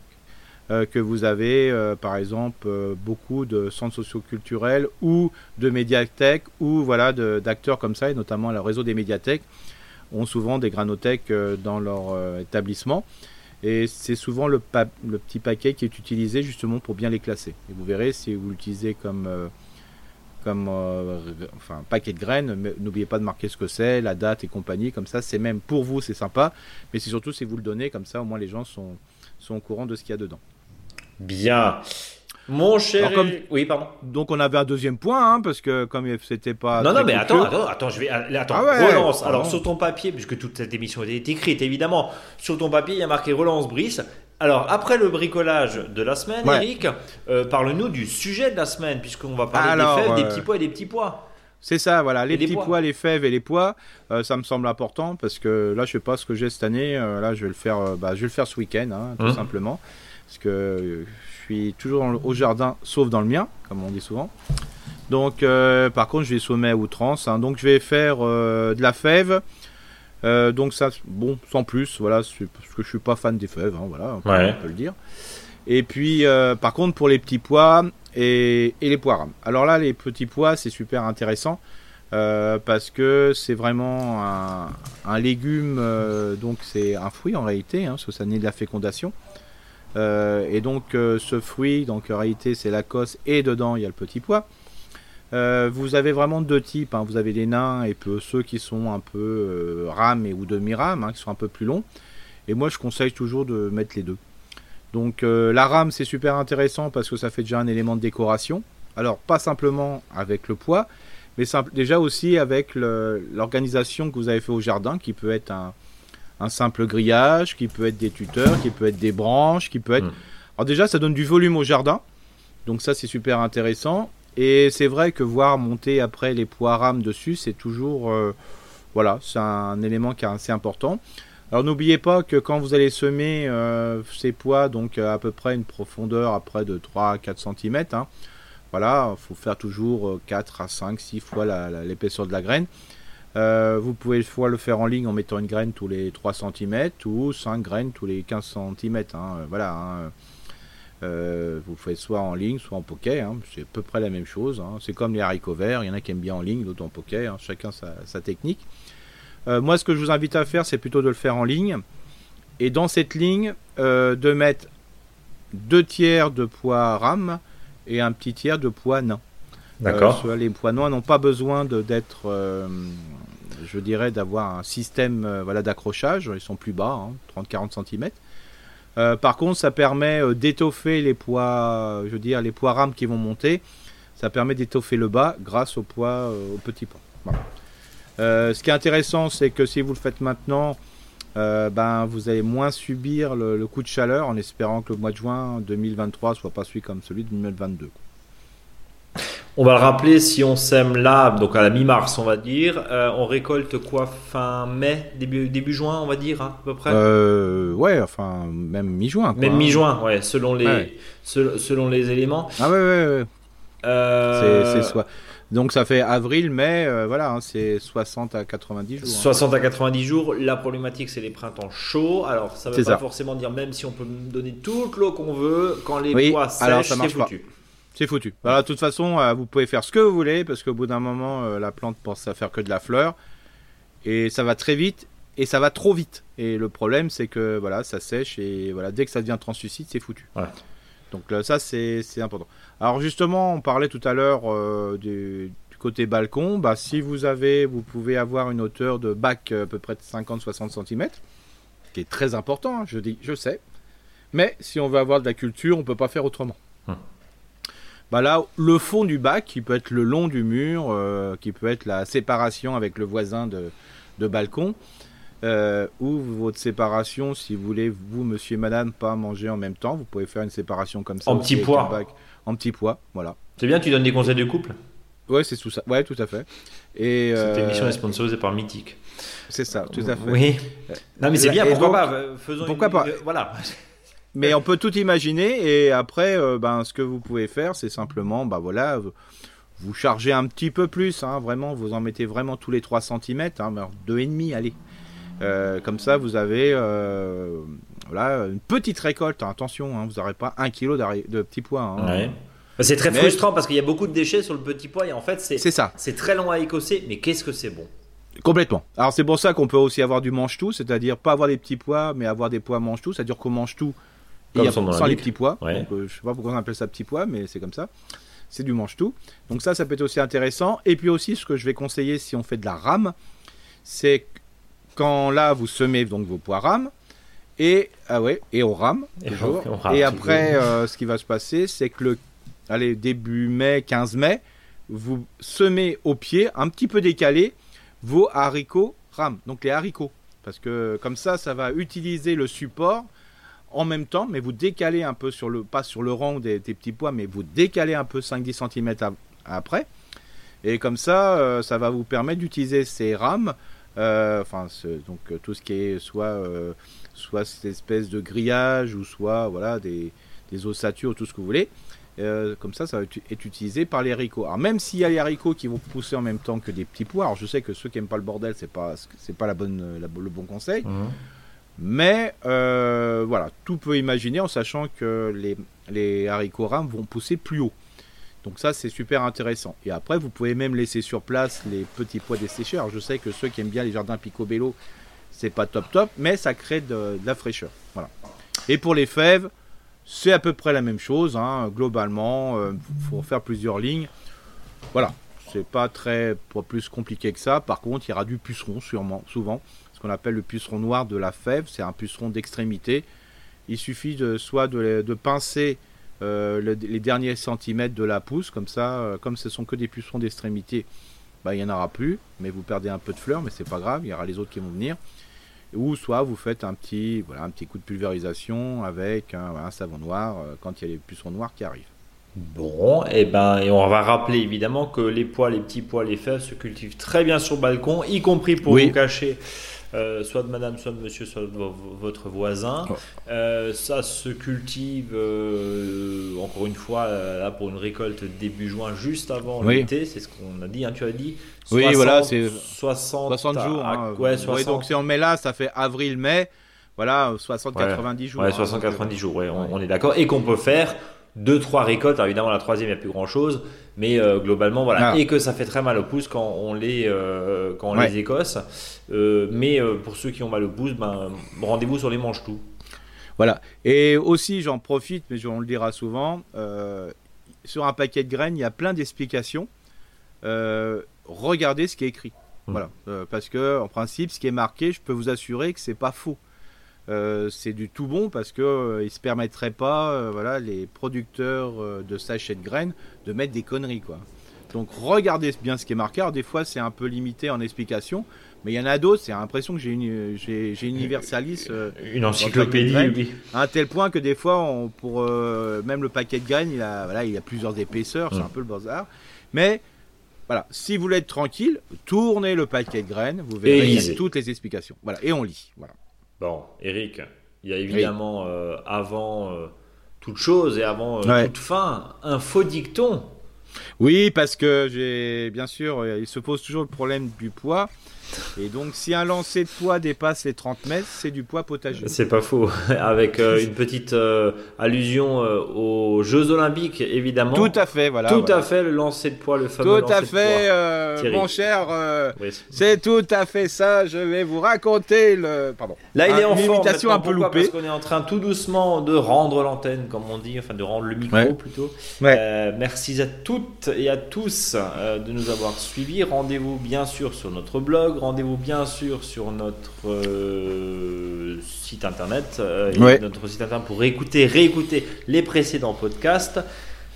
euh, que vous avez, par exemple, beaucoup de centres socioculturels ou de médiathèques ou voilà d'acteurs comme ça, et notamment le réseau des médiathèques ont souvent des granothèques euh, dans leur euh, établissement. Et c'est souvent le, petit paquet qui est utilisé justement pour bien les classer. Et vous verrez, si vous l'utilisez comme, euh, comme enfin paquet de graines. N'oubliez pas de marquer ce que c'est, la date et compagnie. Comme ça, c'est même pour vous, c'est sympa. Mais c'est surtout si vous le donnez, comme ça, au moins les gens sont, sont au courant de ce qu'il y a dedans. Bien. Mon cher. Alors, comme- Oui, pardon. Donc on avait un deuxième point, hein, parce que comme c'était pas. Non, non, mais attends, attends, attends, je vais. Attends, Ah ouais, relance. Alors, sur ton papier, puisque toute cette émission est écrite, évidemment, sur ton papier, il y a marqué relance Brice. Alors, après le bricolage de la semaine, Ouais. Eric, euh, parle-nous du sujet de la semaine, puisqu'on va parler Alors, des fèves, des euh, petits pois et des petits pois. C'est ça, voilà, les Et les petits pois. pois, les fèves et les pois, euh, ça me semble important parce que là, je sais pas ce que j'ai cette année. euh, là, je vais le faire, euh, bah, je vais le faire ce week-end, hein, tout Mhm. simplement, parce que euh, suis toujours dans le- au jardin, sauf dans le mien, comme on dit souvent. Donc, euh, par contre, je vais sommer à outrance. hein. donc, je vais faire euh, de la fève. Euh, donc ça, bon, sans plus, voilà, c'est parce que je suis pas fan des fèves, hein, voilà, on peut, Ouais. on peut le dire. Et puis, par contre, pour les petits pois et, et les pois rames. Alors là, les petits pois, c'est super intéressant parce que c'est vraiment un, un légume, donc c'est un fruit en réalité, hein, parce que ça naît de la fécondation. Euh, et donc, euh, ce fruit, donc en réalité, c'est la cosse et dedans, il y a le petit pois. Euh, vous avez vraiment deux types. hein. Vous avez les nains et ceux qui sont un peu euh, rames ou demi-rames, hein, qui sont un peu plus longs. Et moi, je conseille toujours de mettre les deux. Donc, la rame, c'est super intéressant parce que ça fait déjà un élément de décoration. Alors, pas simplement avec le poids, mais déjà aussi avec l'organisation que vous avez fait au jardin, qui peut être un, un simple grillage, qui peut être des tuteurs, qui peut être des branches, qui peut être. Mm. Alors, déjà, ça donne du volume au jardin. Donc, ça, c'est super intéressant. Et c'est vrai que voir monter après les pois rames dessus, c'est toujours. euh, voilà, c'est un élément qui est assez important. Alors n'oubliez pas que quand vous allez semer euh, ces pois, donc euh, à peu près une profondeur à près de 3 à 4 cm, hein, voilà, il faut faire toujours euh, 4 à 5, 6 fois l'épaisseur de la graine. Euh, vous pouvez soit le faire en ligne en mettant une graine tous les 3 cm ou 5 graines tous les 15 cm. voilà, hein. Euh, vous le faites soit en ligne, soit en poquet. hein, c'est à peu près la même chose. hein. C'est comme les haricots verts. Il y en a qui aiment bien en ligne, d'autres en poquet. hein, chacun sa, sa technique. Euh, moi, ce que je vous invite à faire, c'est plutôt de le faire en ligne. Et dans cette ligne, euh, de mettre deux tiers de poids rame et un petit tiers de poids nain. D'accord. Euh, les poids noirs n'ont pas besoin d'être, euh, je dirais, d'avoir un système euh, voilà, d'accrochage. Ils sont plus bas, hein, 30-40 cm. par contre, ça permet euh, d'étoffer les poids, je veux les poids rames qui vont monter. Ça permet d'étoffer le bas grâce au poids, euh, au petit poids. Voilà. Euh, ce qui est intéressant, c'est que si vous le faites maintenant, euh, ben, vous allez moins subir le, coup de chaleur en espérant que le mois de juin 2023 soit pas celui comme celui de 2022. On va le rappeler, si on sème là, donc à la mi-mars, on va dire, euh, on récolte quoi fin mai, début, début juin, on va dire, hein, à peu près? Euh, ouais, enfin, même mi-juin. Même hein. mi-juin, ouais, selon les, Ouais. selon les éléments. Ah ouais, ouais, ouais. Euh, C'est, soit. Donc ça fait avril, mai, euh, voilà, hein, c'est 60 à 90 jours. hein. 60 à 90 jours. La problématique, c'est les printemps chauds. Alors, ça ne veut pas ça. forcément dire, même si on peut donner toute l'eau qu'on veut, quand les Oui, alors sèchent, c'est pas. C'est foutu. Voilà, de toute façon, euh, vous pouvez faire ce que vous voulez, parce qu'au bout d'un moment, euh, la plante pense à faire que de la fleur, et ça va très vite, et ça va trop vite. Et le problème, c'est que voilà, ça sèche, et voilà, dès que ça devient translucide, c'est foutu. Donc là, ça, c'est important. Alors justement, on parlait tout à l'heure euh, du, du côté balcon. Bah, si vous avez, vous pouvez avoir une hauteur de bac à peu près de 50-60 cm, qui est très important, hein, je dis, je sais. Mais si on veut avoir de la culture, on peut pas faire autrement. Bah là, le fond du bac, qui peut être le long du mur, euh, qui peut être la séparation avec le voisin de, de balcon, euh, ou votre séparation, si vous voulez, vous, monsieur et madame, pas manger en même temps, vous pouvez faire une séparation comme ça. En petit bac. En petit pois, voilà. C'est bien, tu donnes des conseils de couple? Ouais, c'est tout ça. Ouais, tout à fait. Et Cette euh, émission est sponsorisée par Mythique. c'est ça, tout à fait. Oui. Non, mais c'est bien, pourquoi donc- pas Faisons pourquoi une- pas Voilà. Mais on peut tout imaginer et après, euh, ben, ce que vous pouvez faire, c'est simplement, bah voilà, vous- vous chargez un petit peu plus, hein, vraiment, vous en mettez vraiment tous les 3 cm, hein, alors deux et demi, allez. Euh, comme ça, vous avez euh, voilà, une petite récolte. attention, hein, vous n'aurez pas un kilo de petits pois. hein. Ouais. C'est très Mais- frustrant parce qu'il y a beaucoup de déchets sur le petit pois et en fait, c'est C'est ça, c'est très long à écosser, mais qu'est-ce que c'est bon? Complètement. Alors c'est pour ça qu'on peut aussi avoir du mange-tout, c'est-à-dire pas avoir des petits pois, mais avoir des pois mange-tout, c'est-à-dire qu'on mange tout Comme et sans les petits pois. Ouais. Donc, euh, je sais pas pourquoi on appelle ça petit pois, mais c'est comme ça. c'est du mange-tout. Donc ça, ça peut être aussi intéressant. Et puis aussi, ce que je vais conseiller si on fait de la rame, c'est quand là, vous semez donc vos pois rames, et, ah ouais, et on rame, Et toujours. *laughs* on rame et toujours. après, euh, ce qui va se passer, c'est que le allez, début mai, 15 mai, vous semez au pied, un petit peu décalé, vos haricots rames. Donc les haricots. Parce que comme ça, ça va utiliser le support en même temps, mais vous décalez un peu sur le, pas sur le rang des, petits pois, mais vous décalez un peu 5-10 cm après. Et comme ça, euh, ça va vous permettre d'utiliser ces rames, euh, enfin, donc euh, tout ce qui est soit, soit cette espèce de grillage ou soit voilà des, des ossatures, tout ce que vous voulez. Comme ça, ça va être utilisé par les haricots. Alors même s'il y a les haricots qui vont pousser en même temps que des petits pois, alors je sais que ceux qui aiment pas le bordel, c'est pas c'est pas la bonne le bon conseil. Mhm. Mais euh, voilà, tout peut imaginer en sachant que les, les haricots rames vont pousser plus haut. Donc ça, c'est super intéressant. Et après, vous pouvez même laisser sur place les petits pois desséchés. Alors je sais que ceux qui aiment bien les jardins picobello, c'est pas top top, mais ça crée de, la fraîcheur. Voilà. Et pour les fèves, c'est à peu près la même chose. hein. Globalement, il faut faire plusieurs lignes. Voilà. C'est pas très plus compliqué que ça. Par contre, il y aura du puceron sûrement, souvent ce qu'on appelle le puceron noir de la fève. C'est un puceron d'extrémité. Il suffit de soit de, de pincer euh, le- les derniers centimètres de la pousse, comme ça, euh, comme ce sont que des pucerons d'extrémité, bah, il n'y en aura plus, mais vous perdez un peu de fleurs, mais c'est pas grave, il y aura les autres qui vont venir. Ou soit vous faites un petit, voilà, un petit coup de pulvérisation avec un, un savon noir euh, quand il y a les pucerons noirs qui arrivent. Bon, et ben, et on va rappeler évidemment que les pois, les petits pois, les fèves se cultivent très bien sur le balcon, y compris pour Oui. vous cacher. Euh, soit de madame, soit de monsieur, soit de vo- votre voisin. Oh. Euh, ça se cultive, euh, encore une fois, euh, là pour une récolte début juin, juste avant Oui. l'été. C'est ce qu'on a dit, hein, tu as dit. Oui, voilà, c'est 60, 60 jours. à- hein. ouais, Ouais, 60. donc si on met là, ça fait avril-mai, voilà, 60-90 jours. Ouais, hein. 60-90 jours, ouais, on, Ouais. on est d'accord. Et qu'on peut faire deux, trois récoltes. Alors, évidemment, la troisième, il n'y a plus grand chose. Mais euh, globalement, voilà. Ah. Et que ça fait très mal au pouce quand on les, euh, quand on Ouais. les écosse. Euh, mais euh, pour ceux qui ont mal au pouce, ben, rendez-vous sur les manches tout. Voilà. Et aussi, j'en profite, mais on le dira souvent, sur un paquet de graines, il y a plein d'explications. Regardez ce qui est écrit. Mhm. Voilà. Parce que, en principe, ce qui est marqué, je peux vous assurer que c'est pas faux. Euh, c'est du tout bon parce que euh, ils se permettraient pas, euh, voilà, les producteurs de sachets de graines, de mettre des conneries, quoi. Donc regardez bien ce qui est marqué. Alors des fois c'est un peu limité en explication, mais il y en a d'autres. C'est l'impression que j'ai une, j'ai, euh, *laughs* Une encyclopédie, oui. à un tel point que des fois, on, pour euh, même le paquet de graines, il a, voilà, il a plusieurs épaisseurs, c'est Mm. un peu le bazar. Mais voilà, si vous voulez être tranquille, tournez le paquet de graines, vous verrez toutes les explications. Voilà, et on lit. Voilà. Bon, Eric, il y a évidemment, euh, avant euh, toute chose et avant euh, Ouais. toute fin, un faux dicton. Oui, parce que j'ai bien sûr, il se pose toujours le problème du poids. Et donc, si un lancer de poids dépasse les 30 mètres, c'est du poids potager. C'est pas faux. *laughs* Avec euh, une petite euh, allusion euh, aux Jeux Olympiques, évidemment. Tout à fait, voilà. Tout voilà. à fait, le lancer de poids, le fameux Tout à de fait, poids. mon cher. Oui. c'est tout à fait ça. Je vais vous raconter le. Pardon. Là, il est en forme. un peu loupée. Parce qu'on est en train tout doucement de rendre l'antenne, comme on dit, enfin de rendre le micro Ouais. plutôt. Ouais. Merci à toutes et à tous de nous avoir suivis. Rendez-vous bien sûr sur notre blog, rendez-vous bien sûr sur notre euh, site internet, euh, et Ouais. notre site internet pour écouter, réécouter les précédents podcasts.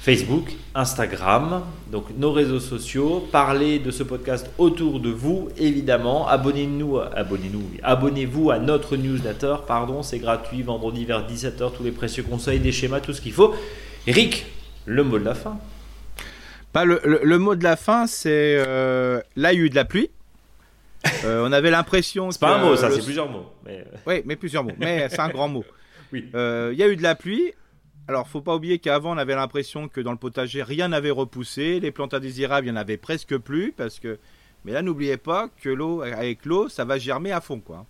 Facebook, Instagram, donc nos réseaux sociaux. Parlez de ce podcast autour de vous, évidemment. Abonnez-nous, abonnez-nous, abonnez-vous à notre newsletter, pardon, c'est gratuit, vendredi vers 17h, tous les précieux conseils, des schémas, tout ce qu'il faut. Eric, le mot de la fin. Pas le, le- le mot de la fin, c'est euh, là il y a eu de la pluie. *laughs* Euh, on avait l'impression. C'est pas un mot, ça, le- c'est plusieurs mots. Mais... Oui, mais plusieurs mots. Mais c'est un grand mot. *laughs* Oui. Euh, Il y a eu de la pluie. Alors, faut pas oublier qu'avant, on avait l'impression que dans le potager, rien n'avait repoussé. Les plantes indésirables, il y en avait presque plus. Parce que... Mais là, n'oubliez pas que l'eau, avec l'eau, ça va germer à fond. Quoi.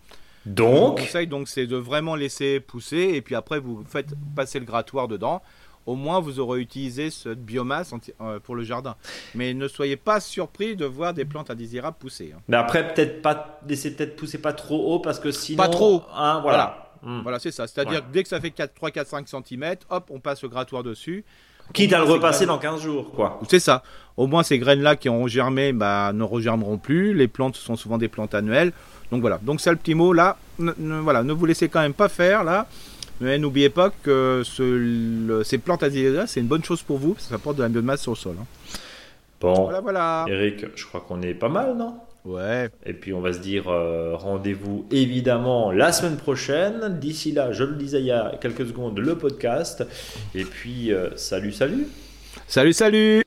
Mon Donc, conseil, donc, c'est de vraiment laisser pousser. Et puis après, vous faites passer le grattoir dedans. Au moins, vous aurez utilisé cette biomasse euh, pour le jardin. Mais ne soyez pas surpris de voir des plantes indésirables pousser. hein. mais après, peut-être pas, laissez peut-être pousser pas trop haut parce que sinon. Pas trop. Hein, voilà. Hmm. Voilà, c'est ça. C'est-à-dire Ouais. que dès que ça fait 4, 3, 4, 5 cm, hop, on passe le grattoir dessus. Quitte à le repasser dans 15 jours, quoi. C'est ça. Au moins, ces graines-là qui ont germé bah, ne regermeront plus. Les plantes sont souvent des plantes annuelles. Donc voilà. Donc, c'est le petit mot là. Ne, voilà, ne vous laissez quand même pas faire là. Mais n'oubliez pas que ce, ces plantes azélias, c'est une bonne chose pour vous. ça apporte de la biomasse sur le sol. Hein. Bon. Voilà, voilà. Eric, je crois qu'on est pas mal, non? Ouais. Et puis on va se dire euh, rendez-vous évidemment la semaine prochaine. D'ici là, je le disais il y a quelques secondes, le podcast. Et puis euh, salut, salut. Salut, salut.